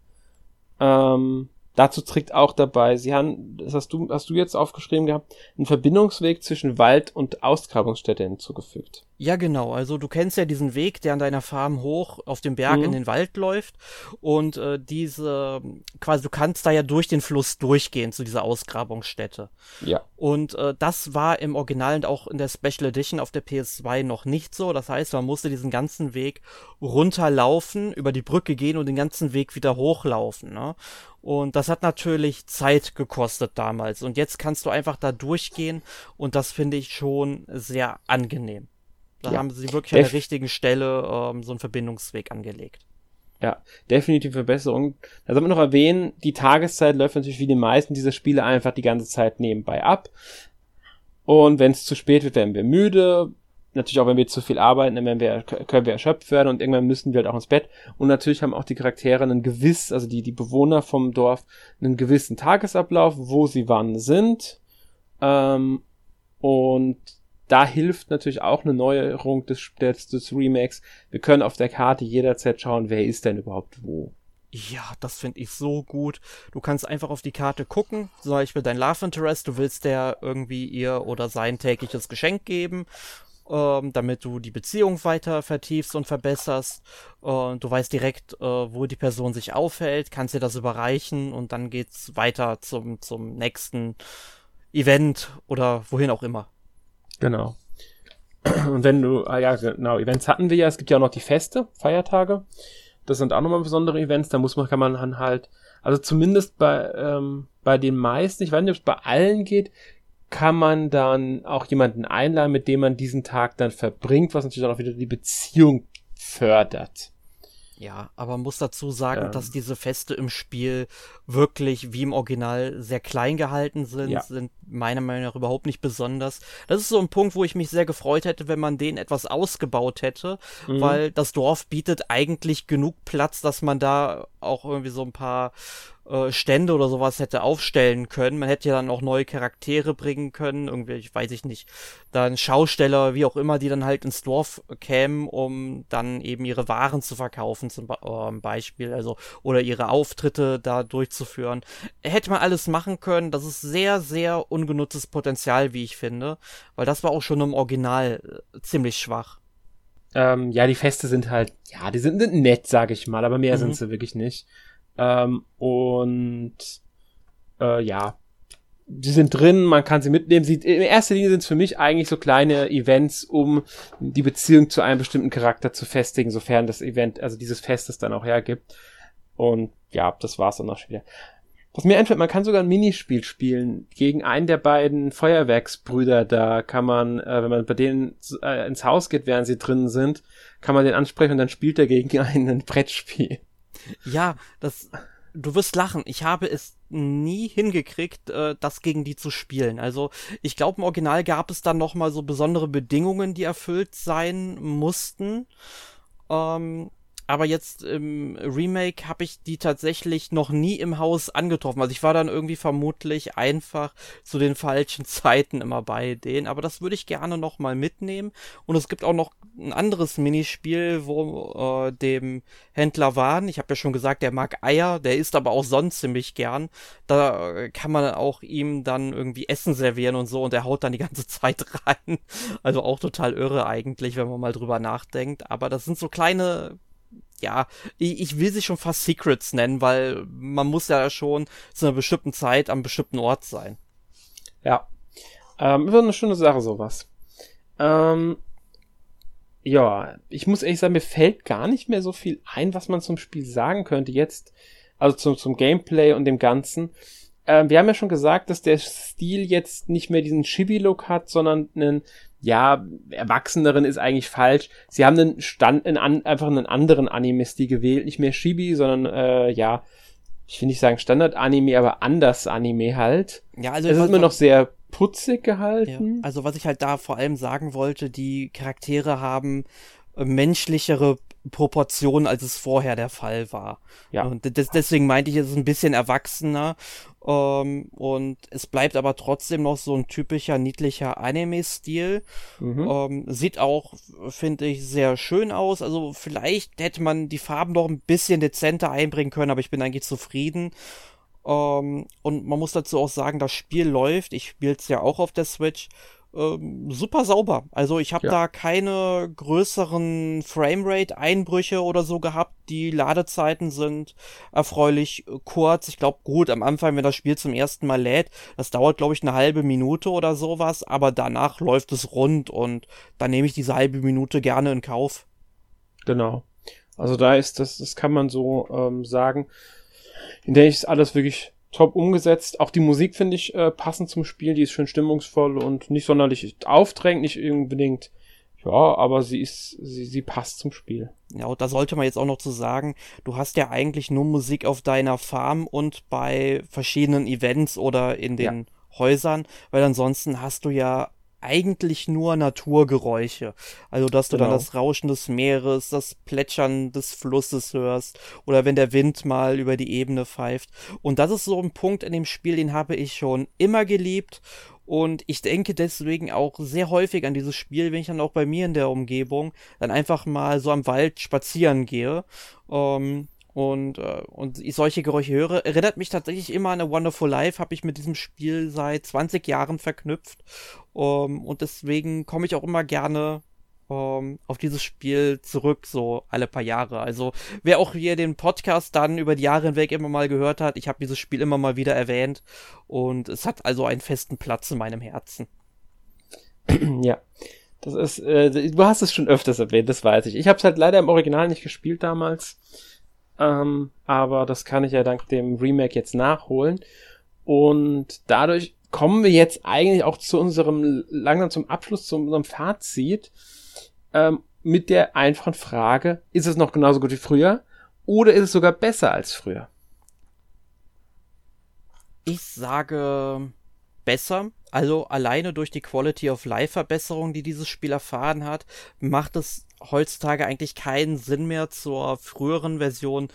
Ähm, Dazu trägt auch dabei, sie haben, das hast du, hast du jetzt aufgeschrieben gehabt, einen Verbindungsweg zwischen Wald und Ausgrabungsstätte hinzugefügt. Ja, genau. Also du kennst ja diesen Weg, der an deiner Farm hoch auf dem Berg mhm. in den Wald läuft. Und äh, diese, quasi, du kannst da ja durch den Fluss durchgehen zu dieser Ausgrabungsstätte. Ja. Und äh, das war im Original und auch in der Special Edition auf der PS2 noch nicht so. Das heißt, man musste diesen ganzen Weg runterlaufen, über die Brücke gehen und den ganzen Weg wieder hochlaufen. Ne? Und das hat natürlich Zeit gekostet damals. Und jetzt kannst du einfach da durchgehen und das finde ich schon sehr angenehm. Da ja. haben sie wirklich Def an der richtigen Stelle ähm, so einen Verbindungsweg angelegt. Ja, definitive Verbesserung. Da soll man noch erwähnen, die Tageszeit läuft natürlich wie die meisten dieser Spiele einfach die ganze Zeit nebenbei ab. Und wenn es zu spät wird, werden wir müde. Natürlich auch, wenn wir zu viel arbeiten, dann wir, können wir erschöpft werden und irgendwann müssen wir halt auch ins Bett. Und natürlich haben auch die Charaktere einen gewiss, also die, die Bewohner vom Dorf, einen gewissen Tagesablauf, wo sie wann sind. Ähm, und da hilft natürlich auch eine Neuerung des, des, des Remakes. Wir können auf der Karte jederzeit schauen, wer ist denn überhaupt wo. Ja, das finde ich so gut. Du kannst einfach auf die Karte gucken, zum Beispiel dein Love Interest, du willst der irgendwie ihr oder sein tägliches Geschenk geben, ähm, damit du die Beziehung weiter vertiefst und verbesserst. Äh, du weißt direkt, äh, wo die Person sich aufhält, kannst dir das überreichen und dann geht's weiter zum, zum nächsten Event oder wohin auch immer. Genau. Und wenn du, ah ja, genau, Events hatten wir ja, es gibt ja auch noch die Feste, Feiertage. Das sind auch nochmal besondere Events, da muss man, kann man halt, also zumindest bei, ähm, bei den meisten, ich weiß nicht, ob es bei allen geht, kann man dann auch jemanden einladen, mit dem man diesen Tag dann verbringt, was natürlich auch wieder die Beziehung fördert. Ja, aber man muss dazu sagen, ähm. dass diese Feste im Spiel wirklich wie im Original sehr klein gehalten sind, ja. sind meiner Meinung nach überhaupt nicht besonders. Das ist so ein Punkt, wo ich mich sehr gefreut hätte, wenn man den etwas ausgebaut hätte, mhm. weil das Dorf bietet eigentlich genug Platz, dass man da auch irgendwie so ein paar äh, Stände oder sowas hätte aufstellen können. Man hätte ja dann auch neue Charaktere bringen können, irgendwie, ich weiß ich nicht, dann Schausteller, wie auch immer, die dann halt ins Dorf kämen, um dann eben ihre Waren zu verkaufen, zum äh, Beispiel, also, oder ihre Auftritte da durchzuführen. Hätte man alles machen können, das ist sehr, sehr ungenutztes Potenzial, wie ich finde, weil das war auch schon im Original äh, ziemlich schwach. Ähm, ja, die Feste sind halt, ja, die sind nett, sag ich mal, aber mehr mhm. sind sie wirklich nicht. Ähm, und äh, ja, die sind drin, man kann sie mitnehmen. Sie, in erster Linie sind es für mich eigentlich so kleine Events, um die Beziehung zu einem bestimmten Charakter zu festigen, sofern das Event, also dieses Fest es dann auch hergibt. Und ja, das war's dann auch schon wieder. Was mir einfällt, man kann sogar ein Minispiel spielen gegen einen der beiden Feuerwerksbrüder. Da kann man, äh, wenn man bei denen äh, ins Haus geht, während sie drinnen sind, kann man den ansprechen und dann spielt er gegen <laughs> einen ein Brettspiel. Ja, das. Du wirst lachen. Ich habe es nie hingekriegt, äh, das gegen die zu spielen. Also ich glaube, im Original gab es dann noch mal so besondere Bedingungen, die erfüllt sein mussten. Ähm, aber jetzt im Remake habe ich die tatsächlich noch nie im Haus angetroffen. Also ich war dann irgendwie vermutlich einfach zu den falschen <laughs> Zeiten immer bei denen. Aber das würde ich gerne noch mal mitnehmen. Und es gibt auch noch ein anderes Minispiel, wo äh, dem Händler waren. Ich habe ja schon gesagt, der mag Eier, der isst aber auch sonst ziemlich gern. Da kann man auch ihm dann irgendwie Essen servieren und so und er haut dann die ganze <laughs> Zeit rein. Also auch total irre eigentlich, wenn man mal drüber nachdenkt. Aber das sind so kleine ja, ich, ich will sie schon fast Secrets nennen, weil man muss ja schon zu einer bestimmten Zeit am bestimmten Ort sein. Ja. Ähm, ist eine schöne Sache, sowas. Ähm, ja, ich muss ehrlich sagen, mir fällt gar nicht mehr so viel ein, was man zum Spiel sagen könnte jetzt, also zum, zum Gameplay und dem Ganzen. Ähm, wir haben ja schon gesagt, dass der Stil jetzt nicht mehr diesen Chibi-Look hat, sondern einen ja, Erwachseneren ist eigentlich falsch. Sie haben einen Stand, einen, einfach einen anderen Anime-Stil gewählt, nicht mehr Shibi, sondern äh, ja, ich will nicht sagen Standard-Anime, aber anders Anime halt. Ja, also es ist immer noch sehr putzig gehalten. Ja, also was ich halt da vor allem sagen wollte, die Charaktere haben äh, menschlichere Proportionen, als es vorher der Fall war. Ja. Und des, deswegen meinte ich, es ist ein bisschen erwachsener. Ähm, und es bleibt aber trotzdem noch so ein typischer, niedlicher Anime-Stil. Mhm. Ähm, sieht auch, finde ich, sehr schön aus. Also vielleicht hätte man die Farben noch ein bisschen dezenter einbringen können, aber ich bin eigentlich zufrieden. Ähm, und man muss dazu auch sagen, das Spiel läuft. Ich spiele es ja auch auf der Switch ähm, super sauber. Also ich habe ja. da keine größeren Framerate-Einbrüche oder so gehabt. Die Ladezeiten sind erfreulich äh, kurz. Ich glaube, gut, am Anfang, wenn das Spiel zum ersten Mal lädt, das dauert, glaube ich, eine halbe Minute oder sowas, aber danach läuft es rund und dann nehme ich diese halbe Minute gerne in Kauf. Genau. Also da ist das, das kann man so ähm, sagen. In der ist alles wirklich top umgesetzt. Auch die Musik finde ich äh, passend zum Spiel. Die ist schön stimmungsvoll und nicht sonderlich aufdrängend, nicht unbedingt. Ja, aber sie ist, sie, sie passt zum Spiel. Ja, und da sollte man jetzt auch noch zu sagen, du hast ja eigentlich nur Musik auf deiner Farm und bei verschiedenen Events oder in den ja. Häusern, weil ansonsten hast du ja eigentlich nur Naturgeräusche. Also, dass du genau. dann das Rauschen des Meeres, das Plätschern des Flusses hörst oder wenn der Wind mal über die Ebene pfeift. Und das ist so ein Punkt in dem Spiel, den habe ich schon immer geliebt Und ich denke deswegen auch sehr häufig an dieses Spiel, wenn ich dann auch bei mir in der Umgebung dann einfach mal so am Wald spazieren gehe. Ähm, und, äh, und ich solche Geräusche höre, erinnert mich tatsächlich immer an A Wonderful Life, habe ich mit diesem Spiel seit 20 Jahren verknüpft. Um, und deswegen komme ich auch immer gerne um, auf dieses Spiel zurück, so alle paar Jahre. Also wer auch hier den Podcast dann über die Jahre hinweg immer mal gehört hat, ich habe dieses Spiel immer mal wieder erwähnt und es hat also einen festen Platz in meinem Herzen. <clears throat> Ja. Das ist, äh, du hast es schon öfters erwähnt, das weiß ich. Ich habe es halt leider im Original nicht gespielt damals. Ähm, aber das kann ich ja dank dem Remake jetzt nachholen. Und dadurch kommen wir jetzt eigentlich auch zu unserem, langsam zum Abschluss, zu unserem Fazit, ähm, mit der einfachen Frage, ist es noch genauso gut wie früher? Oder ist es sogar besser als früher? Ich sage besser. Also alleine durch die Quality of Life Verbesserung, die dieses Spiel erfahren hat, macht es heutzutage eigentlich keinen Sinn mehr zur früheren Version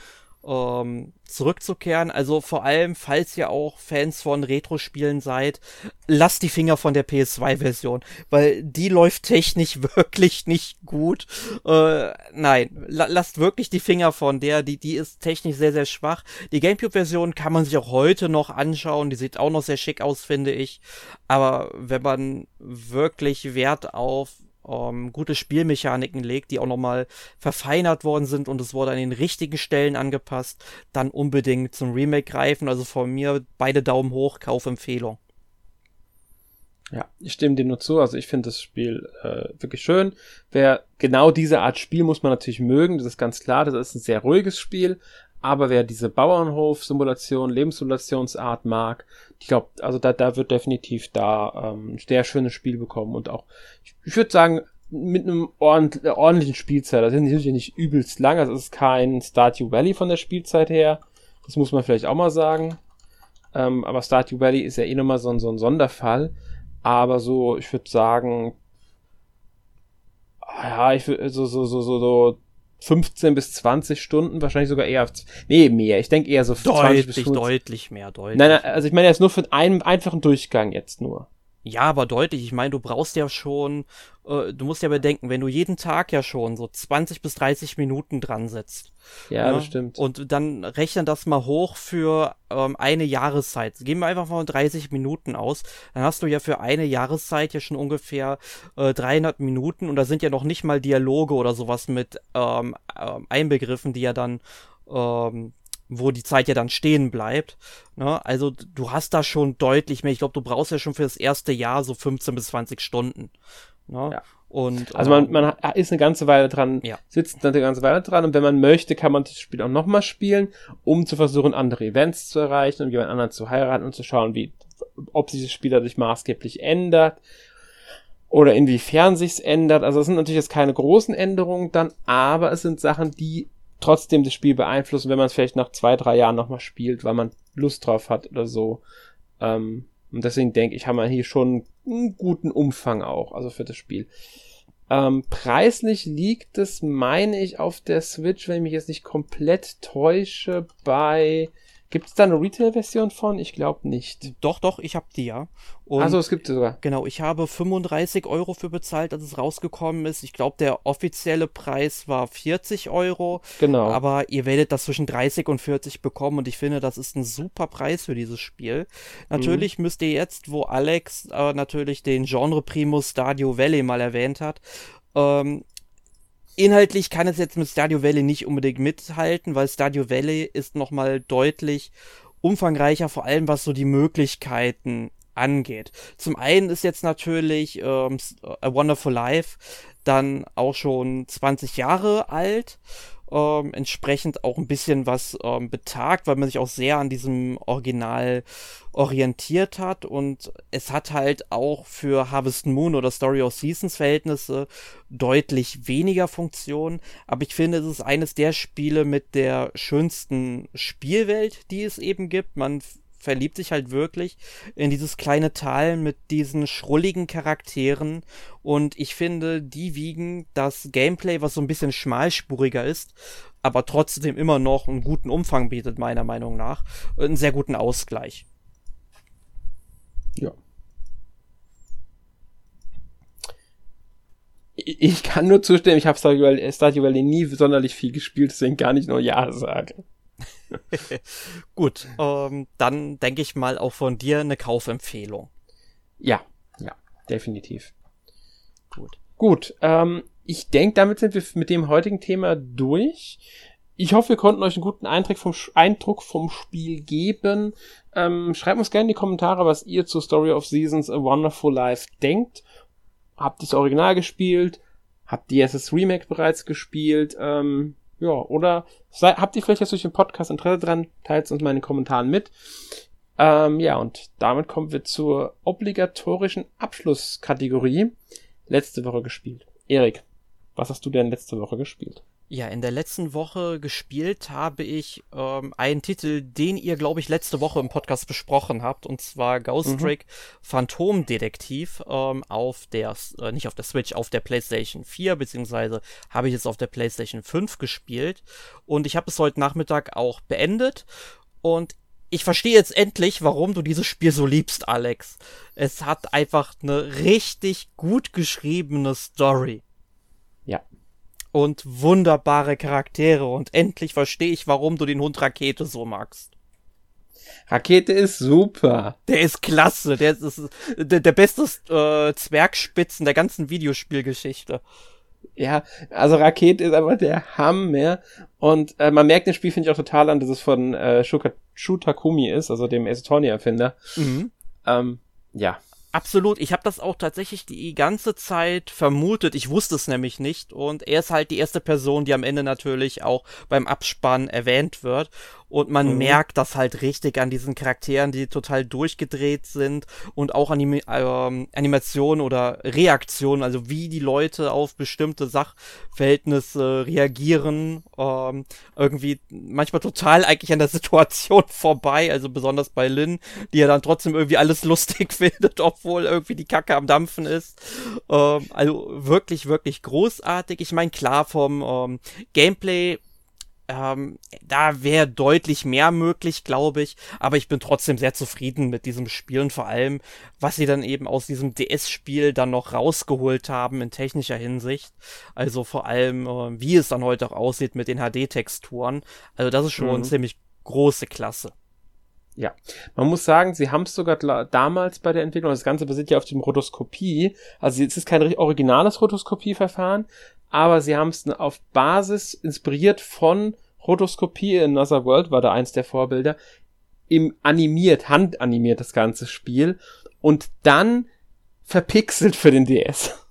ähm, zurückzukehren. Also vor allem, falls ihr auch Fans von Retro-Spielen seid, lasst die Finger von der PS2-Version, weil die läuft technisch <laughs> wirklich nicht gut. Äh, nein, la lasst wirklich die Finger von der, die, die ist technisch sehr, sehr schwach. Die GameCube-Version kann man sich auch heute noch anschauen, die sieht auch noch sehr schick aus, finde ich. Aber wenn man wirklich Wert auf ähm, gute Spielmechaniken legt, die auch nochmal verfeinert worden sind und es wurde an den richtigen Stellen angepasst, dann unbedingt zum Remake greifen. Also von mir beide Daumen hoch, Kaufempfehlung. Ja, ich stimme dir nur zu. Also ich finde das Spiel äh, wirklich schön. Wer genau diese Art Spiel muss man natürlich mögen, das ist ganz klar. Das ist ein sehr ruhiges Spiel, aber wer diese Bauernhof-Simulation, Lebenssimulationsart mag, ich glaube, also da, da wird definitiv da ähm, ein sehr schönes Spiel bekommen und auch, ich, ich würde sagen, mit einem ordent, ordentlichen Spielzeit. Das ist natürlich nicht übelst lang, also es ist kein Stardew Valley von der Spielzeit her. Das muss man vielleicht auch mal sagen. Ähm, aber Stardew Valley ist ja eh nochmal so, so ein Sonderfall. Aber so, ich würde sagen, ja, ich würde so, so, so, so, so 15 bis 20 Stunden, wahrscheinlich sogar eher, nee, mehr. Ich denke eher so deutlich, 20 bis 50. deutlich mehr, deutlich. Nein, nein, also ich meine jetzt nur für einen einfachen Durchgang jetzt nur. Ja, aber deutlich. Ich meine, du brauchst ja schon, äh, du musst ja bedenken, wenn du jeden Tag ja schon so 20 bis 30 Minuten dran sitzt. Ja, ja, das stimmt. Und dann rechnen das mal hoch für ähm, eine Jahreszeit. Gehen wir einfach mal 30 Minuten aus. Dann hast du ja für eine Jahreszeit ja schon ungefähr äh, 300 Minuten und da sind ja noch nicht mal Dialoge oder sowas mit ähm, äh, einbegriffen, die ja dann ähm, wo die Zeit ja dann stehen bleibt. Ne? Also du hast da schon deutlich mehr. Ich glaube, du brauchst ja schon für das erste Jahr so 15 bis 20 Stunden. Ne? Ja. Und, also man, man ist eine ganze Weile dran, ja. sitzt eine ganze Weile dran und wenn man möchte, kann man das Spiel auch nochmal spielen, um zu versuchen, andere Events zu erreichen und jemand anderen zu heiraten und zu schauen, wie, ob sich das Spiel dadurch maßgeblich ändert oder inwiefern sich's ändert. Also es sind natürlich jetzt keine großen Änderungen dann, aber es sind Sachen, die trotzdem das Spiel beeinflussen, wenn man es vielleicht nach zwei, drei Jahren nochmal spielt, weil man Lust drauf hat oder so. Ähm, und deswegen denke ich, haben wir hier schon einen guten Umfang auch, also für das Spiel. Ähm, preislich liegt es, meine ich, auf der Switch, wenn ich mich jetzt nicht komplett täusche, bei Gibt es da eine Retail-Version von? Ich glaube nicht. Doch, doch, ich habe die ja. Und also es gibt sie sogar. Genau, ich habe 35 Euro für bezahlt, als es rausgekommen ist. Ich glaube, der offizielle Preis war 40 Euro. Genau. Aber ihr werdet das zwischen 30 und 40 bekommen und ich finde, das ist ein super Preis für dieses Spiel. Natürlich mhm. müsst ihr jetzt, wo Alex äh, natürlich den Genre Primus Stadio Valley mal erwähnt hat, ähm, Inhaltlich kann es jetzt mit Stadio Valley nicht unbedingt mithalten, weil Stadio Valley ist nochmal deutlich umfangreicher, vor allem was so die Möglichkeiten angeht. Zum einen ist jetzt natürlich ähm, A Wonderful Life dann auch schon 20 Jahre alt ähm, entsprechend auch ein bisschen was ähm, betagt, weil man sich auch sehr an diesem Original orientiert hat und es hat halt auch für Harvest Moon oder Story of Seasons Verhältnisse deutlich weniger Funktionen, aber ich finde, es ist eines der Spiele mit der schönsten Spielwelt, die es eben gibt. Man verliebt sich halt wirklich in dieses kleine Tal mit diesen schrulligen Charakteren und ich finde, die wiegen das Gameplay, was so ein bisschen schmalspuriger ist, aber trotzdem immer noch einen guten Umfang bietet, meiner Meinung nach, einen sehr guten Ausgleich. Ja. Ich kann nur zustimmen, ich habe Stardew Valley nie sonderlich viel gespielt, deswegen gar nicht nur Ja sagen. <laughs> Gut, ähm, dann denke ich mal auch von dir eine Kaufempfehlung. Ja, ja, definitiv. Gut. Gut, ähm, ich denke, damit sind wir mit dem heutigen Thema durch. Ich hoffe, wir konnten euch einen guten Eindruck vom, Eindruck vom Spiel geben. Ähm, schreibt uns gerne in die Kommentare, was ihr zu Story of Seasons A Wonderful Life denkt. Habt ihr das Original gespielt? Habt ihr das Remake bereits gespielt? Ähm, ja, oder sei, habt ihr vielleicht jetzt durch den Podcast Interesse dran? Teilt uns mal in den Kommentaren mit. Ähm, ja, und damit kommen wir zur obligatorischen Abschlusskategorie. Letzte Woche gespielt. Erik, was hast du denn letzte Woche gespielt? Ja, in der letzten Woche gespielt habe ich ähm, einen Titel, den ihr, glaube ich, letzte Woche im Podcast besprochen habt, und zwar Ghost Trick mhm. Phantomdetektiv ähm, auf der, äh, nicht auf der Switch, auf der PlayStation 4, beziehungsweise habe ich es auf der PlayStation 5 gespielt. Und ich habe es heute Nachmittag auch beendet. Und ich verstehe jetzt endlich, warum du dieses Spiel so liebst, Alex. Es hat einfach eine richtig gut geschriebene Story und wunderbare Charaktere und endlich verstehe ich, warum du den Hund Rakete so magst. Rakete ist super. Der ist klasse. Der ist, der, der beste äh, Zwergspitzen der ganzen Videospielgeschichte. Ja, also Rakete ist einfach der Hammer. Und äh, man merkt das Spiel, finde ich, auch total an, dass es von äh, Shutakumi ist, also dem Esotonia-Erfinder. Mhm. Ähm, ja. Absolut. Ich habe das auch tatsächlich die ganze Zeit vermutet. Ich wusste es nämlich nicht. Und er ist halt die erste Person, die am Ende natürlich auch beim Abspann erwähnt wird. Und man mhm. merkt das halt richtig an diesen Charakteren, die total durchgedreht sind und auch Anim ähm, Animationen oder Reaktionen, also wie die Leute auf bestimmte Sachverhältnisse reagieren. Ähm, irgendwie manchmal total eigentlich an der <laughs> Situation vorbei, also besonders bei Lynn, die ja dann trotzdem irgendwie alles lustig <laughs> findet, obwohl irgendwie die Kacke am Dampfen ist. Ähm, also wirklich, wirklich großartig. Ich meine, klar, vom ähm, Gameplay ähm, da wäre deutlich mehr möglich, glaube ich. Aber ich bin trotzdem sehr zufrieden mit diesem Spiel und vor allem, was sie dann eben aus diesem DS-Spiel dann noch rausgeholt haben in technischer Hinsicht. Also vor allem, äh, wie es dann heute auch aussieht mit den HD-Texturen. Also das ist schon mhm. ziemlich große Klasse. Ja, man muss sagen, sie haben es sogar damals bei der Entwicklung, das Ganze basiert ja auf dem Rotoskopie, also es ist kein originales Rotoskopieverfahren, aber sie haben es auf Basis inspiriert von Rotoskopie in Another World war da eins der Vorbilder, im animiert, handanimiert das ganze Spiel und dann verpixelt für den DS. <laughs>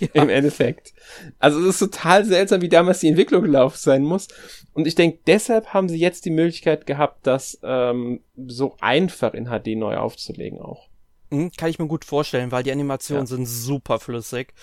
Ja. Im Endeffekt. Also es ist total seltsam, wie damals die Entwicklung gelaufen sein muss. Und ich denke, deshalb haben sie jetzt die Möglichkeit gehabt, das ähm, so einfach in HD neu aufzulegen auch. Mhm, kann ich mir gut vorstellen, weil die Animationen ja. sind super flüssig.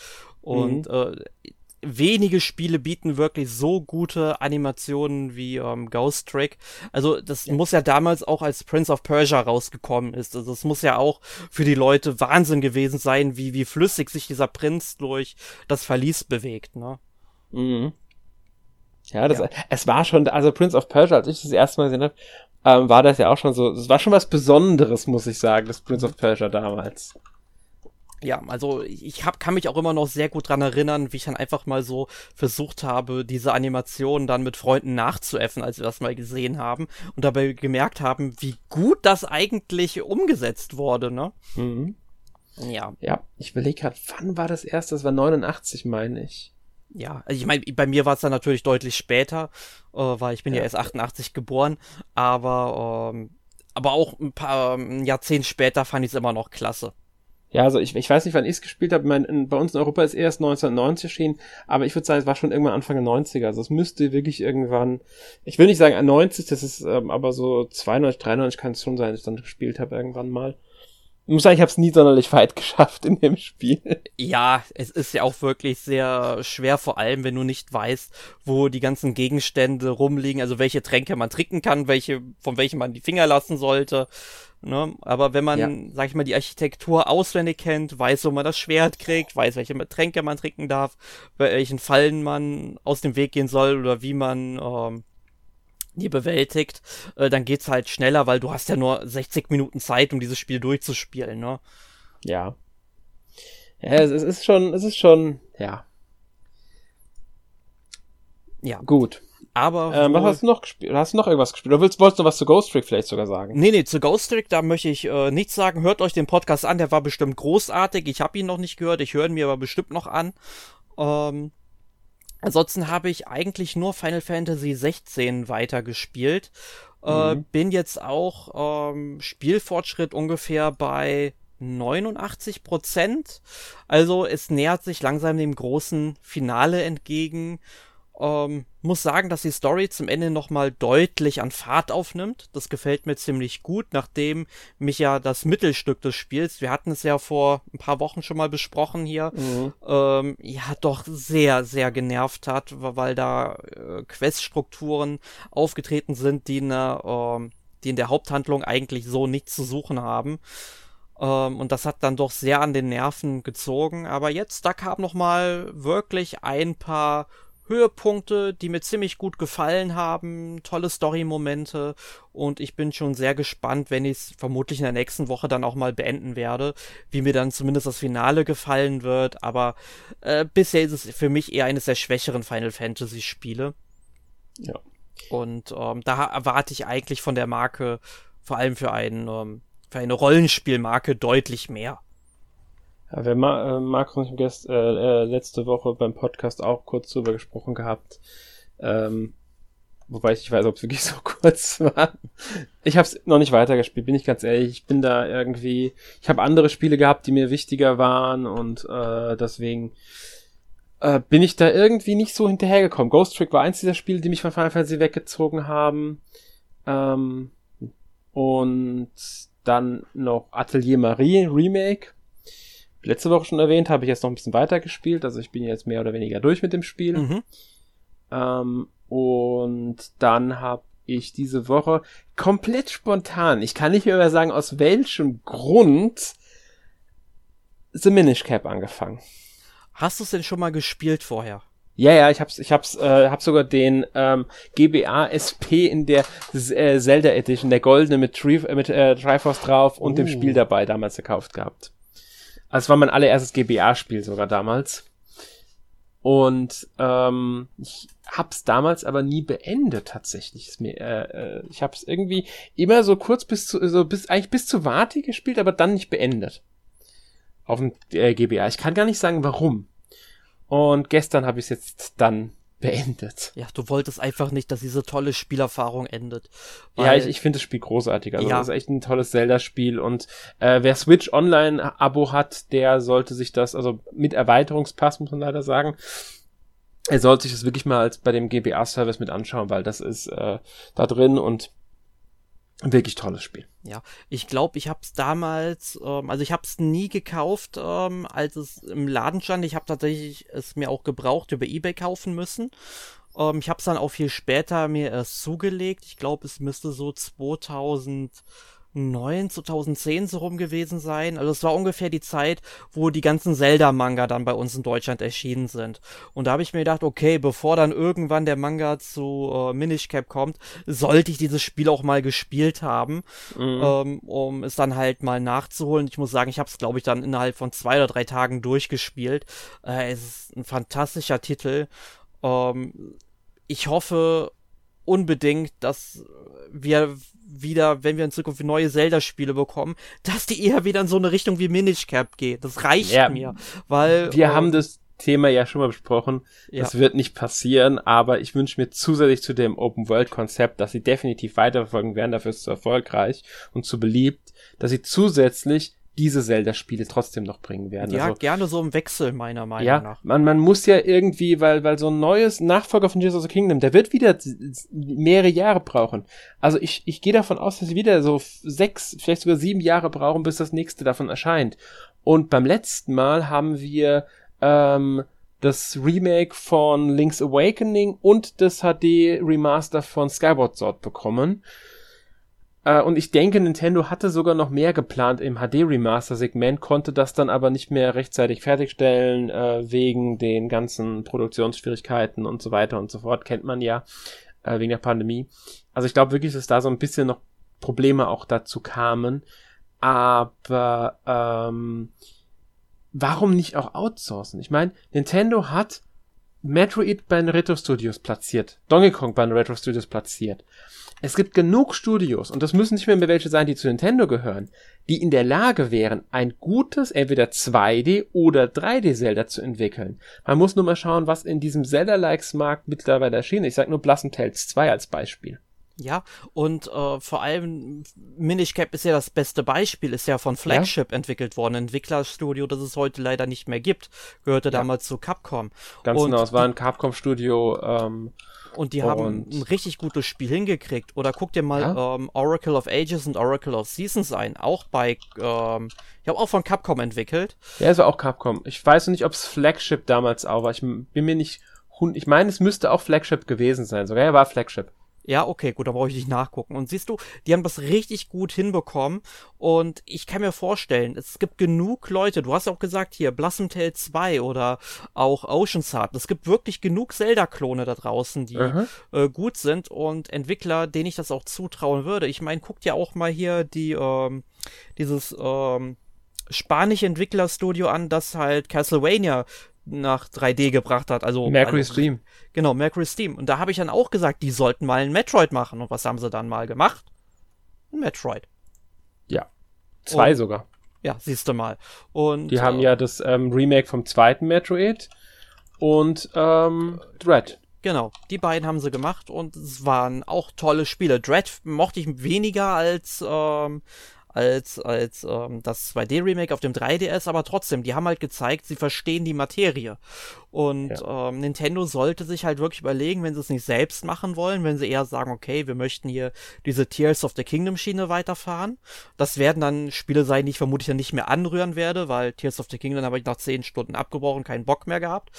Und mhm. äh, wenige Spiele bieten wirklich so gute Animationen wie ähm, Ghost Trick. Also das ja. muss ja damals auch als Prince of Persia rausgekommen ist. Also es muss ja auch für die Leute Wahnsinn gewesen sein, wie, wie flüssig sich dieser Prinz durch das Verlies bewegt, ne? Mhm. Ja, das, ja. es war schon, also Prince of Persia, als ich das erste Mal gesehen habe, ähm, war das ja auch schon so, es war schon was Besonderes, muss ich sagen, das Prince of Persia damals. Ja, also ich hab, kann mich auch immer noch sehr gut dran erinnern, wie ich dann einfach mal so versucht habe, diese Animation dann mit Freunden nachzuäffen, als wir das mal gesehen haben und dabei gemerkt haben, wie gut das eigentlich umgesetzt wurde, ne? Mhm. Ja. Ja, ich überlege gerade, wann war das erste? Das war 89, meine ich. Ja, also ich meine, bei mir war es dann natürlich deutlich später, äh, weil ich bin ja, ja erst 88 geboren, aber ähm, aber auch ein paar ähm, Jahrzehnt später fand ich es immer noch klasse. Ja, also ich, ich weiß nicht, wann ich es gespielt habe. Bei uns in Europa ist erst 1990 erschienen, aber ich würde sagen, es war schon irgendwann Anfang der 90er. Also es müsste wirklich irgendwann, ich will nicht sagen 90, das ist ähm, aber so 92, 93 kann es schon sein, dass ich dann gespielt habe irgendwann mal. Ich muss sagen, ich habe es nie sonderlich weit <laughs> geschafft in dem Spiel. Ja, es ist ja auch wirklich sehr schwer, vor allem wenn du nicht weißt, wo die ganzen Gegenstände rumliegen, also welche Tränke man trinken kann, welche, von welchen man die Finger lassen sollte. Ne? Aber wenn man, ja. sag ich mal, die Architektur auswendig kennt, weiß, wo man das Schwert kriegt, weiß, welche Tränke man trinken darf, bei welchen Fallen man aus dem Weg gehen soll oder wie man ähm, die bewältigt, äh, dann geht's halt schneller, weil du hast ja nur 60 Minuten Zeit, um dieses Spiel durchzuspielen, ne? Ja. ja es ist schon, es ist schon, ja. Ja. Gut. Aber. Ähm, was hast du noch gespielt? Hast du noch irgendwas gespielt? Oder willst, wolltest du was zu Ghost Trick vielleicht sogar sagen? Nee, nee, zu Ghost Trick, da möchte ich äh, nichts sagen. Hört euch den Podcast an, der war bestimmt großartig. Ich habe ihn noch nicht gehört, ich höre ihn mir aber bestimmt noch an. Ähm, ansonsten habe ich eigentlich nur Final Fantasy 16 weitergespielt. Äh, mhm. bin jetzt auch ähm, Spielfortschritt ungefähr bei 89 Prozent. Also es nähert sich langsam dem großen Finale entgegen. Ähm, muss sagen, dass die Story zum Ende nochmal deutlich an Fahrt aufnimmt. Das gefällt mir ziemlich gut, nachdem mich ja das Mittelstück des Spiels, wir hatten es ja vor ein paar Wochen schon mal besprochen hier, mhm. ähm, ja doch sehr, sehr genervt hat, weil da äh, Queststrukturen aufgetreten sind, die in, der, äh, die in der Haupthandlung eigentlich so nichts zu suchen haben. Ähm, und das hat dann doch sehr an den Nerven gezogen. Aber jetzt, da kam noch mal wirklich ein paar Höhepunkte, die mir ziemlich gut gefallen haben, tolle Story-Momente und ich bin schon sehr gespannt, wenn ich es vermutlich in der nächsten Woche dann auch mal beenden werde, wie mir dann zumindest das Finale gefallen wird, aber äh, bisher ist es für mich eher eines der schwächeren Final Fantasy-Spiele. Ja. Und ähm, da erwarte ich eigentlich von der Marke, vor allem für, einen, ähm, für eine Rollenspielmarke, deutlich mehr. Ja, wir Ma äh, Markus und ich gest, äh, äh, letzte Woche beim Podcast auch kurz drüber gesprochen gehabt. Ähm, wobei ich nicht weiß, ob es wirklich <laughs> so kurz war. Ich habe es noch nicht weitergespielt, bin ich ganz ehrlich. Ich bin da irgendwie, ich habe andere Spiele gehabt, die mir wichtiger waren und äh, deswegen äh, bin ich da irgendwie nicht so hinterhergekommen. Ghost Trick war eins dieser Spiele, die mich von Final Fantasy weggezogen haben. Ähm, und dann noch Atelier Marie Remake letzte Woche schon erwähnt, habe ich jetzt noch ein bisschen weiter gespielt. Also ich bin jetzt mehr oder weniger durch mit dem Spiel. Mhm. Ähm, und dann habe ich diese Woche komplett spontan, ich kann nicht mehr sagen, aus welchem Grund The Minish Cap angefangen. Hast du es denn schon mal gespielt vorher? Ja, ja, ich hab's, ich hab's, äh, hab sogar den ähm, GBA SP in der äh, Zelda Edition, der goldene mit, Tri mit äh, Triforce drauf und uh. dem Spiel dabei damals gekauft gehabt. Also es war mein allererstes GBA-Spiel sogar damals. Und ähm, ich hab's damals aber nie beendet tatsächlich. Mir, äh, äh, ich hab's irgendwie immer so kurz bis zu, so bis eigentlich bis zu Warte gespielt, aber dann nicht beendet. Auf dem äh, GBA. Ich kann gar nicht sagen, warum. Und gestern habe ich es jetzt dann beendet. Ja, du wolltest einfach nicht, dass diese tolle Spielerfahrung endet. ja, ich, ich finde das Spiel großartig. Also ja. das ist echt ein tolles Zelda-Spiel und äh, wer Switch Online-Abo hat, der sollte sich das, also mit Erweiterungspass muss man leider sagen, er sollte sich das wirklich mal als bei dem GBA-Service mit anschauen, weil das ist äh, da drin und Wirklich tolles Spiel. Ja, ich glaube, ich habe es damals, ähm, also ich habe es nie gekauft, ähm, als es im Laden stand. Ich habe tatsächlich es mir auch gebraucht über eBay kaufen müssen. Ähm, ich habe es dann auch viel später mir erst zugelegt. Ich glaube, es müsste so 2000 2009, 2010 so rum gewesen sein. Also es war ungefähr die Zeit, wo die ganzen Zelda-Manga dann bei uns in Deutschland erschienen sind. Und da habe ich mir gedacht, okay, bevor dann irgendwann der Manga zu äh, Minish Cap kommt, sollte ich dieses Spiel auch mal gespielt haben, mhm. ähm, um es dann halt mal nachzuholen. Ich muss sagen, ich habe es, glaube ich, dann innerhalb von zwei oder drei Tagen durchgespielt. Äh, es ist ein fantastischer Titel. Ähm, ich hoffe unbedingt, dass wir wieder, wenn wir in Zukunft neue Zelda-Spiele bekommen, dass die eher wieder in so eine Richtung wie Minish Cap geht. Das reicht ja, mir, weil wir äh, haben das Thema ja schon mal besprochen. Ja. Das wird nicht passieren, aber ich wünsche mir zusätzlich zu dem Open World Konzept, dass sie definitiv weiterverfolgen werden, dafür ist es zu erfolgreich und zu beliebt, dass sie zusätzlich diese Zelda-Spiele trotzdem noch bringen werden. Ja, also, gerne so im Wechsel, meiner Meinung ja, nach. Man, man muss ja irgendwie, weil, weil so ein neues Nachfolger von Jesus of the Kingdom, der wird wieder mehrere Jahre brauchen. Also ich, ich gehe davon aus, dass sie wieder so sechs, vielleicht sogar sieben Jahre brauchen, bis das nächste davon erscheint. Und beim letzten Mal haben wir ähm, das Remake von Link's Awakening und das HD Remaster von Skyward Sword bekommen. Äh, und ich denke, Nintendo hatte sogar noch mehr geplant im HD-Remaster-Segment, konnte das dann aber nicht mehr rechtzeitig fertigstellen, äh, wegen den ganzen Produktionsschwierigkeiten und so weiter und so fort. Kennt man ja, äh, wegen der Pandemie. Also ich glaube wirklich, dass da so ein bisschen noch Probleme auch dazu kamen. Aber ähm, warum nicht auch outsourcen? Ich meine, Nintendo hat Metroid bei den Retro Studios platziert, Donkey Kong bei den Retro Studios platziert. Es gibt genug Studios, und das müssen nicht mehr, welche sein, die zu Nintendo gehören, die in der Lage wären, ein gutes, entweder 2D oder 3D Zelda zu entwickeln. Man muss nur mal schauen, was in diesem Zelda-Likes-Markt mittlerweile erschienen ist. Ich sag nur Blossom Tales 2 als Beispiel. Ja, und äh, vor allem Minish Cap ist ja das beste Beispiel, ist ja von Flagship ja. entwickelt worden, ein Entwicklerstudio, das es heute leider nicht mehr gibt, gehörte ja. damals zu Capcom. Ganz und genau, es war ein Capcom-Studio. Ähm, und die und haben ein richtig gutes Spiel hingekriegt. Oder guck dir mal ja? ähm, Oracle of Ages und Oracle of Seasons ein, auch bei, ähm, ich habe auch von Capcom entwickelt. Ja, es war auch Capcom. Ich weiß nicht, ob es Flagship damals auch war. Ich bin mir nicht, ich meine, es müsste auch Flagship gewesen sein. Sogar er war Flagship. Ja, okay, gut, dann brauche ich nicht nachgucken. Und siehst du, die haben das richtig gut hinbekommen. Und ich kann mir vorstellen, es gibt genug Leute, du hast ja auch gesagt hier, Blossom Tale 2 oder auch Ocean's Heart. Es gibt wirklich genug Zelda-Klone da draußen, die äh, gut sind und Entwickler, denen ich das auch zutrauen würde. Ich meine, guckt ja auch mal hier die, ähm, dieses, ähm, spanische Entwicklerstudio an, das halt Castlevania nach 3D gebracht hat. Also Mercury also, Stream. Genau, Mercury Steam. Und da habe ich dann auch gesagt, die sollten mal ein Metroid machen. Und was haben sie dann mal gemacht? Ein Metroid. Ja. Zwei und, sogar. Ja, siehst du mal. Und die äh, haben ja das ähm, Remake vom zweiten Metroid und ähm, Dread. Genau, die beiden haben sie gemacht und es waren auch tolle Spiele. Dread mochte ich weniger als ähm, als, als ähm, das 2D-Remake auf dem 3DS, aber trotzdem, die haben halt gezeigt, sie verstehen die Materie. Und ja. ähm, Nintendo sollte sich halt wirklich überlegen, wenn sie es nicht selbst machen wollen, wenn sie eher sagen, okay, wir möchten hier diese Tears of the Kingdom-Schiene weiterfahren. Das werden dann Spiele sein, die ich vermutlich dann nicht mehr anrühren werde, weil Tears of the Kingdom habe ich nach 10 Stunden abgebrochen, keinen Bock mehr gehabt.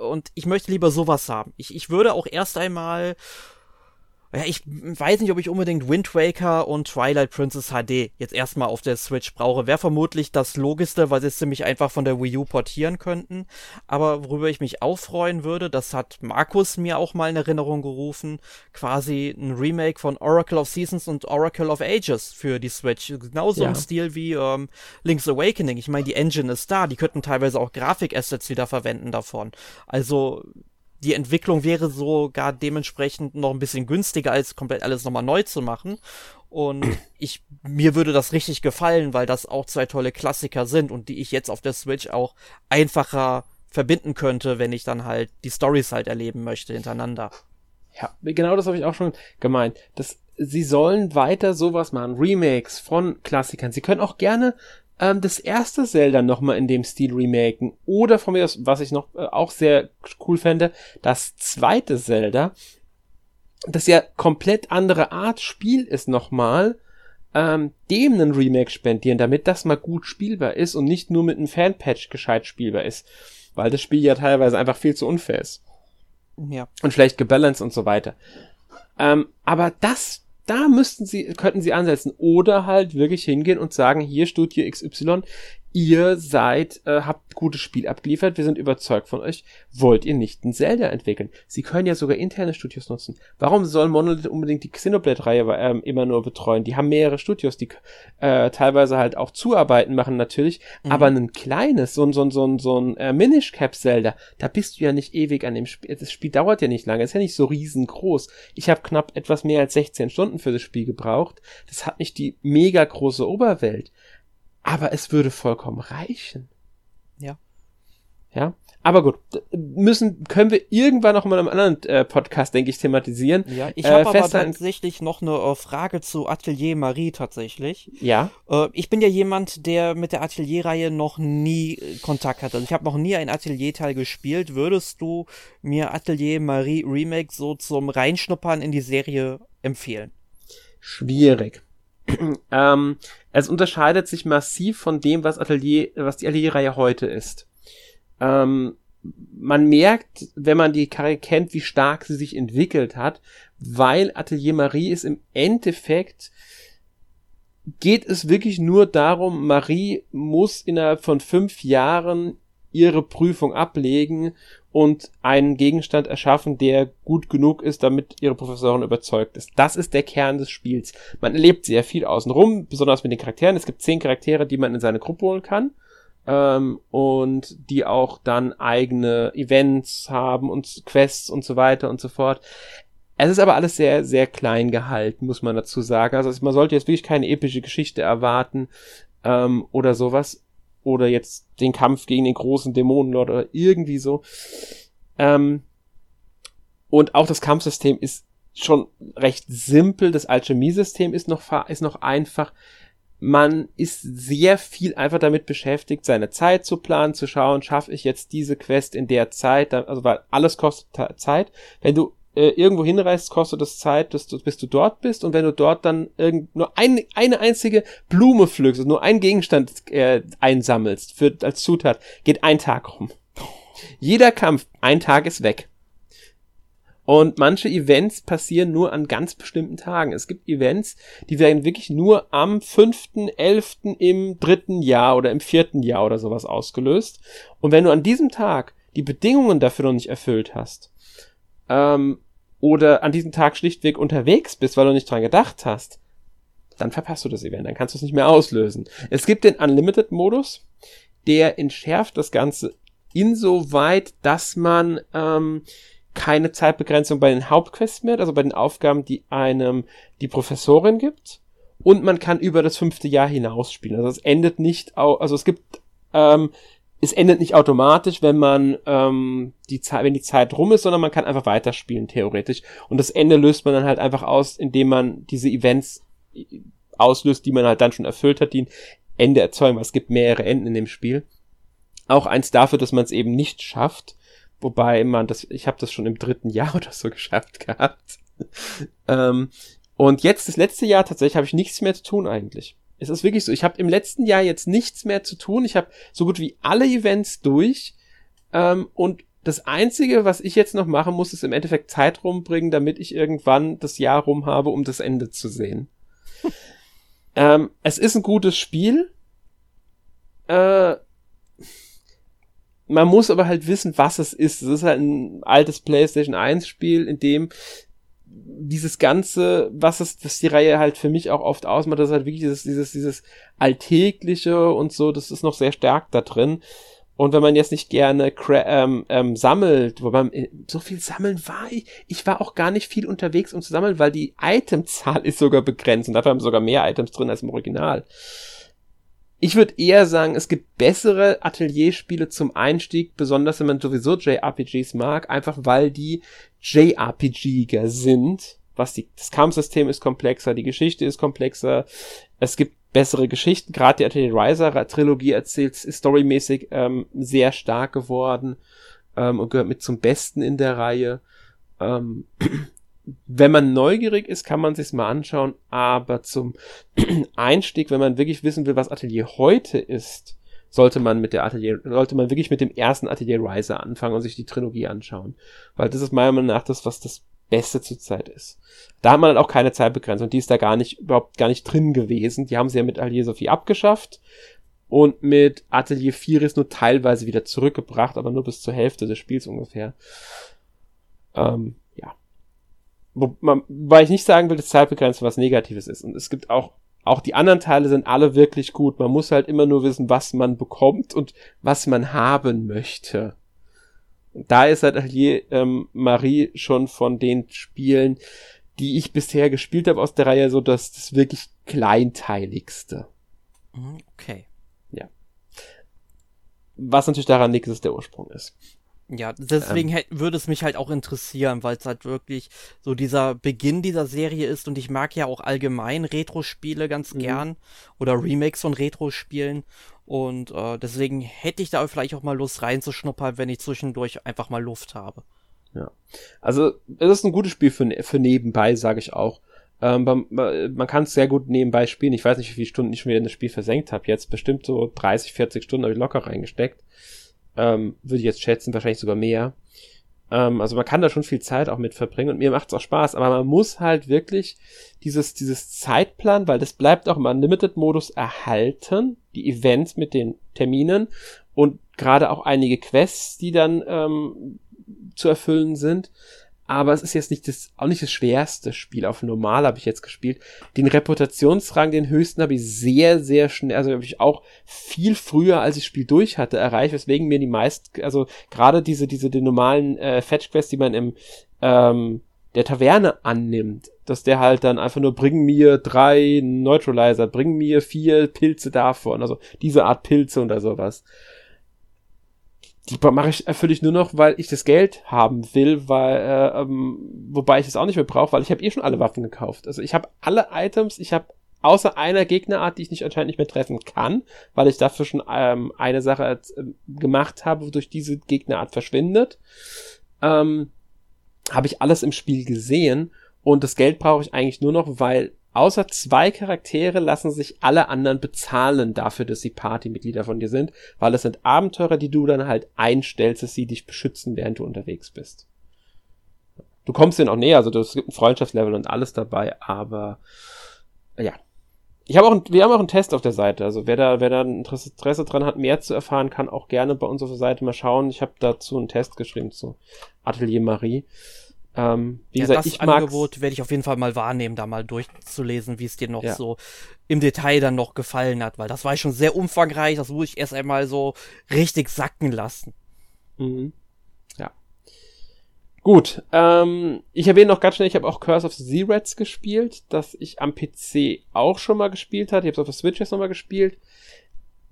Und ich möchte lieber sowas haben. Ich, ich würde auch erst einmal ja, ich weiß nicht, ob ich unbedingt Wind Waker und Twilight Princess HD jetzt erstmal auf der Switch brauche. Wäre vermutlich das Logischste, weil sie es ziemlich einfach von der Wii U portieren könnten. Aber worüber ich mich auch freuen würde, das hat Markus mir auch mal in Erinnerung gerufen, quasi ein Remake von Oracle of Seasons und Oracle of Ages für die Switch. Genauso ja. im Stil wie ähm, Link's Awakening. Ich meine, die Engine ist da, die könnten teilweise auch Grafikassets wieder verwenden davon. Also die Entwicklung wäre sogar dementsprechend noch ein bisschen günstiger, als komplett alles nochmal neu zu machen. Und <clears throat> ich, mir würde das richtig gefallen, weil das auch zwei tolle Klassiker sind und die ich jetzt auf der Switch auch einfacher verbinden könnte, wenn ich dann halt die Stories halt erleben möchte hintereinander. Ja, genau das habe ich auch schon gemeint. Das, sie sollen weiter sowas machen, Remakes von Klassikern. Sie können auch gerne ähm, das erste Zelda nochmal in dem Stil remaken. Oder von mir aus, was ich noch äh, auch sehr cool fände, das zweite Zelda, das ja komplett andere Art Spiel ist nochmal, ähm, dem einen Remake spendieren, damit das mal gut spielbar ist und nicht nur mit einem Fanpatch gescheit spielbar ist. Weil das Spiel ja teilweise einfach viel zu unfair ist. Ja. Und schlecht gebalanced und so weiter. Ähm, aber das da müssten sie, könnten sie ansetzen. Oder halt wirklich hingehen und sagen, hier Studio XY, ihr seid, äh, habt gutes Spiel abgeliefert, wir sind überzeugt von euch, wollt ihr nicht ein Zelda entwickeln? Sie können ja sogar interne Studios nutzen. Warum soll Monolith unbedingt die Xenoblade-Reihe äh, immer nur betreuen? Die haben mehrere Studios, die äh, teilweise halt auch Zuarbeiten machen natürlich, mhm. aber ein kleines, so ein, so ein, so ein, so ein äh, Minish Cap Zelda, da bist du ja nicht ewig an dem Spiel. Das Spiel dauert ja nicht lange, ist ja nicht so riesengroß. Ich habe knapp etwas mehr als 16 Stunden für das Spiel gebraucht. Das hat nicht die mega große Oberwelt. Aber es würde vollkommen reichen. Ja. Ja. Aber gut, müssen, können wir irgendwann noch mal in einem anderen äh, Podcast, denke ich, thematisieren. Ja, ich habe äh, aber tatsächlich noch eine äh, Frage zu Atelier Marie tatsächlich. Ja. Äh, ich bin ja jemand, der mit der Atelierreihe noch nie äh, Kontakt hatte. Also ich habe noch nie ein Atelierteil gespielt. Würdest du mir Atelier Marie Remake so zum Reinschnuppern in die Serie empfehlen? Schwierig. <clears throat> ähm, es unterscheidet sich massiv von dem, was Atelier, was die Atelierreihe heute ist. Ähm, man merkt, wenn man die Karriere kennt, wie stark sie sich entwickelt hat, weil Atelier Marie ist im Endeffekt geht es wirklich nur darum, Marie muss innerhalb von fünf Jahren ihre Prüfung ablegen und einen Gegenstand erschaffen, der gut genug ist, damit ihre Professorin überzeugt ist. Das ist der Kern des Spiels. Man erlebt sehr viel außenrum, besonders mit den Charakteren. Es gibt zehn Charaktere, die man in seine Gruppe holen kann. ähm, und die auch dann eigene Events haben und Quests und so weiter und so fort. Es ist aber alles sehr, sehr klein gehalten, muss man dazu sagen. Also man sollte jetzt wirklich keine epische Geschichte erwarten ähm, oder sowas. Oder jetzt den Kampf gegen den großen Dämonenlord oder irgendwie so. Ähm, und auch das Kampfsystem ist schon recht simpel. Das Alchemiesystem ist noch, ist noch einfach man ist sehr viel einfach damit beschäftigt, seine Zeit zu planen, zu schauen, schaffe ich jetzt diese Quest in der Zeit, also weil alles kostet Zeit. Wenn du äh, irgendwo hinreist, kostet es Zeit, dass du, bis du dort bist und wenn du dort dann irgend, nur ein, eine einzige Blume pflückst, also nur einen Gegenstand äh, einsammelst für, als Zutat, geht ein Tag rum. Jeder Kampf, ein Tag ist weg. Und manche Events passieren nur an ganz bestimmten Tagen. Es gibt Events, die werden wirklich nur am 5.11. im dritten Jahr oder im vierten Jahr oder sowas ausgelöst. Und wenn du an diesem Tag die Bedingungen dafür noch nicht erfüllt hast, ähm, oder an diesem Tag schlichtweg unterwegs bist, weil du nicht dran gedacht hast, dann verpasst du das Event, dann kannst du es nicht mehr auslösen. Es gibt den Unlimited-Modus, der entschärft das Ganze insoweit, dass man ähm, keine Zeitbegrenzung bei den Hauptquests mehr, also bei den Aufgaben, die einem die Professorin gibt. Und man kann über das fünfte Jahr hinaus spielen. Also es endet nicht, also es gibt, ähm, es endet nicht automatisch, wenn man ähm, die Zeit, wenn die Zeit rum ist, sondern man kann einfach weiterspielen theoretisch. Und das Ende löst man dann halt einfach aus, indem man diese Events auslöst, die man halt dann schon erfüllt hat, die ein Ende erzeugen, weil es gibt mehrere Enden in dem Spiel. Auch eins dafür, dass man es eben nicht schafft, Wobei man das, ich habe das schon im dritten <laughs> Jahr oder so geschafft gehabt. <laughs> ähm, und jetzt, das letzte Jahr tatsächlich, habe ich nichts mehr zu tun eigentlich. Es ist wirklich so, ich habe im letzten Jahr jetzt nichts mehr zu tun. Ich habe so gut wie alle Events durch. Ähm, und das Einzige, was ich jetzt noch machen muss, ist im Endeffekt Zeit rumbringen, damit ich irgendwann das Jahr rum habe, um das Ende zu sehen. <laughs> ähm, es ist ein gutes Spiel. Äh, man muss aber halt wissen, was es ist. Es ist halt ein altes PlayStation 1 Spiel, in dem dieses ganze, was es, was die Reihe halt für mich auch oft ausmacht, das ist halt wirklich dieses, dieses, dieses Alltägliche und so, das ist noch sehr stark da drin. Und wenn man jetzt nicht gerne ähm, ähm, sammelt, wobei äh, so viel sammeln war ich, ich war auch gar nicht viel unterwegs, um zu sammeln, weil die Itemzahl <laughs> ist sogar begrenzt und dafür haben sogar mehr Items drin als im Original. Ich würde eher sagen, es gibt bessere Atelierspiele zum Einstieg, besonders wenn man sowieso JRPGs mag, einfach weil die JRPGiger sind. Was die, das Kampfsystem ist komplexer, die Geschichte ist komplexer, es gibt bessere Geschichten, gerade die Atelier Riser Trilogie erzählt, ist storymäßig ähm, sehr stark geworden ähm, und gehört mit zum Besten in der Reihe. Ähm, wenn man neugierig ist, kann man sich's mal anschauen, aber zum <clears throat> Einstieg, wenn man wirklich wissen will, was Atelier heute ist, sollte man mit der Atelier, sollte man wirklich mit dem ersten Atelier Riser anfangen und sich die Trilogie anschauen. Weil das ist meiner Meinung nach das, was das Beste zurzeit ist. Da hat man halt auch keine Zeitbegrenzung. Die ist da gar nicht, überhaupt gar nicht drin gewesen. Die haben sie ja mit Atelier Sophie abgeschafft und mit Atelier 4 ist nur teilweise wieder zurückgebracht, aber nur bis zur Hälfte des Spiels ungefähr. Ähm, Wobei ich nicht sagen will, dass Zeitbegrenzung was Negatives ist. Und es gibt auch, auch die anderen Teile sind alle wirklich gut. Man muss halt immer nur wissen, was man bekommt und was man haben möchte. Und da ist halt hier ähm, Marie schon von den Spielen, die ich bisher gespielt habe aus der Reihe, so das, das wirklich kleinteiligste. Mhm, okay. Ja. Was natürlich daran liegt, dass es der Ursprung ist. Ja, deswegen ähm, würde es mich halt auch interessieren, weil es halt wirklich so dieser Beginn dieser Serie ist und ich mag ja auch allgemein Retro-Spiele ganz mhm. gern oder Remakes von Retro-Spielen und äh, deswegen hätte ich da vielleicht auch mal Lust reinzuschnuppern, wenn ich zwischendurch einfach mal Luft habe. Ja, also es ist ein gutes Spiel für, für nebenbei, sage ich auch. Ähm, man, man kann es sehr gut nebenbei spielen. Ich weiß nicht, wie viele Stunden ich schon wieder in das Spiel versenkt habe. Jetzt bestimmt so 30, 40 Stunden habe ich locker reingesteckt. Ähm, würde ich jetzt schätzen, wahrscheinlich sogar mehr. Ähm, also man kann da schon viel Zeit auch mit verbringen und mir macht es auch Spaß, aber man muss halt wirklich dieses, dieses Zeitplan, weil das bleibt auch im Unlimited-Modus erhalten, die Events mit den Terminen und gerade auch einige Quests, die dann ähm, zu erfüllen sind. Aber es ist jetzt nicht das, auch nicht das schwerste Spiel. Auf normal habe ich jetzt gespielt. Den Reputationsrang, den höchsten, habe ich sehr, sehr schnell, also habe ich auch viel früher, als ich das Spiel durch hatte, erreicht, weswegen mir die meist, also gerade diese, diese, die normalen äh, Fetch-Quests, die man im, ähm, der Taverne annimmt, dass der halt dann einfach nur bring mir drei Neutralizer, bring mir vier Pilze davon, also diese Art Pilze oder sowas die mache ich erfülle ich nur noch, weil ich das Geld haben will, weil äh, ähm, wobei ich es auch nicht mehr brauche, weil ich habe eh schon alle Waffen gekauft. Also ich habe alle Items, ich habe außer einer Gegnerart, die ich nicht anscheinend nicht mehr treffen kann, weil ich dafür schon ähm, eine Sache äh, gemacht habe, wodurch diese Gegnerart verschwindet, ähm, habe ich alles im Spiel gesehen und das Geld brauche ich eigentlich nur noch, weil Außer zwei Charaktere lassen sich alle anderen bezahlen dafür, dass sie Partymitglieder von dir sind, weil es sind Abenteurer, die du dann halt einstellst, dass sie dich beschützen, während du unterwegs bist. Du kommst denen auch näher, also es gibt ein Freundschaftslevel und alles dabei, aber ja. Ich habe auch, wir haben auch einen Test auf der Seite, also wer da, wer da Interesse dran hat, mehr zu erfahren, kann auch gerne bei uns auf der Seite mal schauen. Ich habe dazu einen Test geschrieben zu Atelier Marie. Ähm, wie ja, gesagt, das ich Angebot werde ich auf jeden Fall mal wahrnehmen, da mal durchzulesen, wie es dir noch ja. so im Detail dann noch gefallen hat, weil das war schon sehr umfangreich, das muss ich erst einmal so richtig sacken lassen. Mhm. Ja. Gut, ähm, ich erwähne noch ganz schnell, ich habe auch Curse of the Z-Rats gespielt, das ich am PC auch schon mal gespielt hatte. Ich habe es auf der Switch jetzt nochmal gespielt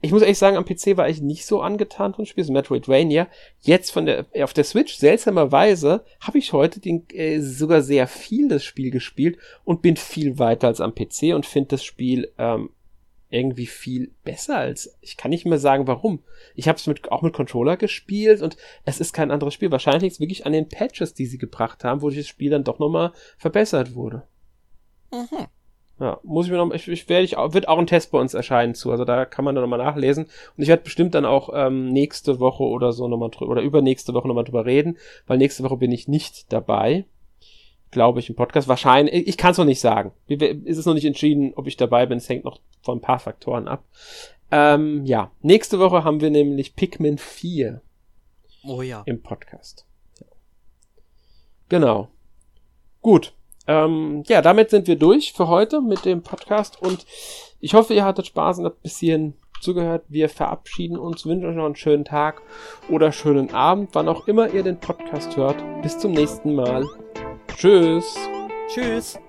ich muss ehrlich sagen, am PC war ich nicht so angetan von Spiel, so Metroidvania. Jetzt von der, auf der Switch, seltsamerweise, habe ich heute den, äh, sogar sehr viel das Spiel gespielt und bin viel weiter als am PC und finde das Spiel ähm, irgendwie viel besser als, ich kann nicht mehr sagen, warum. Ich habe es mit, auch mit Controller gespielt und es ist kein anderes Spiel. Wahrscheinlich liegt es wirklich an den Patches, die sie gebracht haben, wo das Spiel dann doch nochmal verbessert wurde. Mhm. Ja, muss ich mir noch, ich, ich werde ich wird auch ein Test bei uns erscheinen zu, also da kann man dann nochmal nachlesen. Und ich werde bestimmt dann auch ähm, nächste Woche oder so nochmal drüber, oder übernächste Woche nochmal drüber reden, weil nächste Woche bin ich nicht dabei. Glaube ich im Podcast. Wahrscheinlich, ich kann es noch nicht sagen. Ist es noch nicht entschieden, ob ich dabei bin. Es hängt noch von ein paar Faktoren ab. Ähm, ja, nächste Woche haben wir nämlich Pikmin 4. Oh ja. Im Podcast. Genau. Gut. Ähm, ja, damit sind wir durch für heute mit dem Podcast und ich hoffe, ihr hattet Spaß und habt ein bisschen zugehört. Wir verabschieden uns, wünschen euch noch einen schönen Tag oder schönen Abend, wann auch immer ihr den Podcast hört. Bis zum nächsten Mal. Tschüss. Tschüss.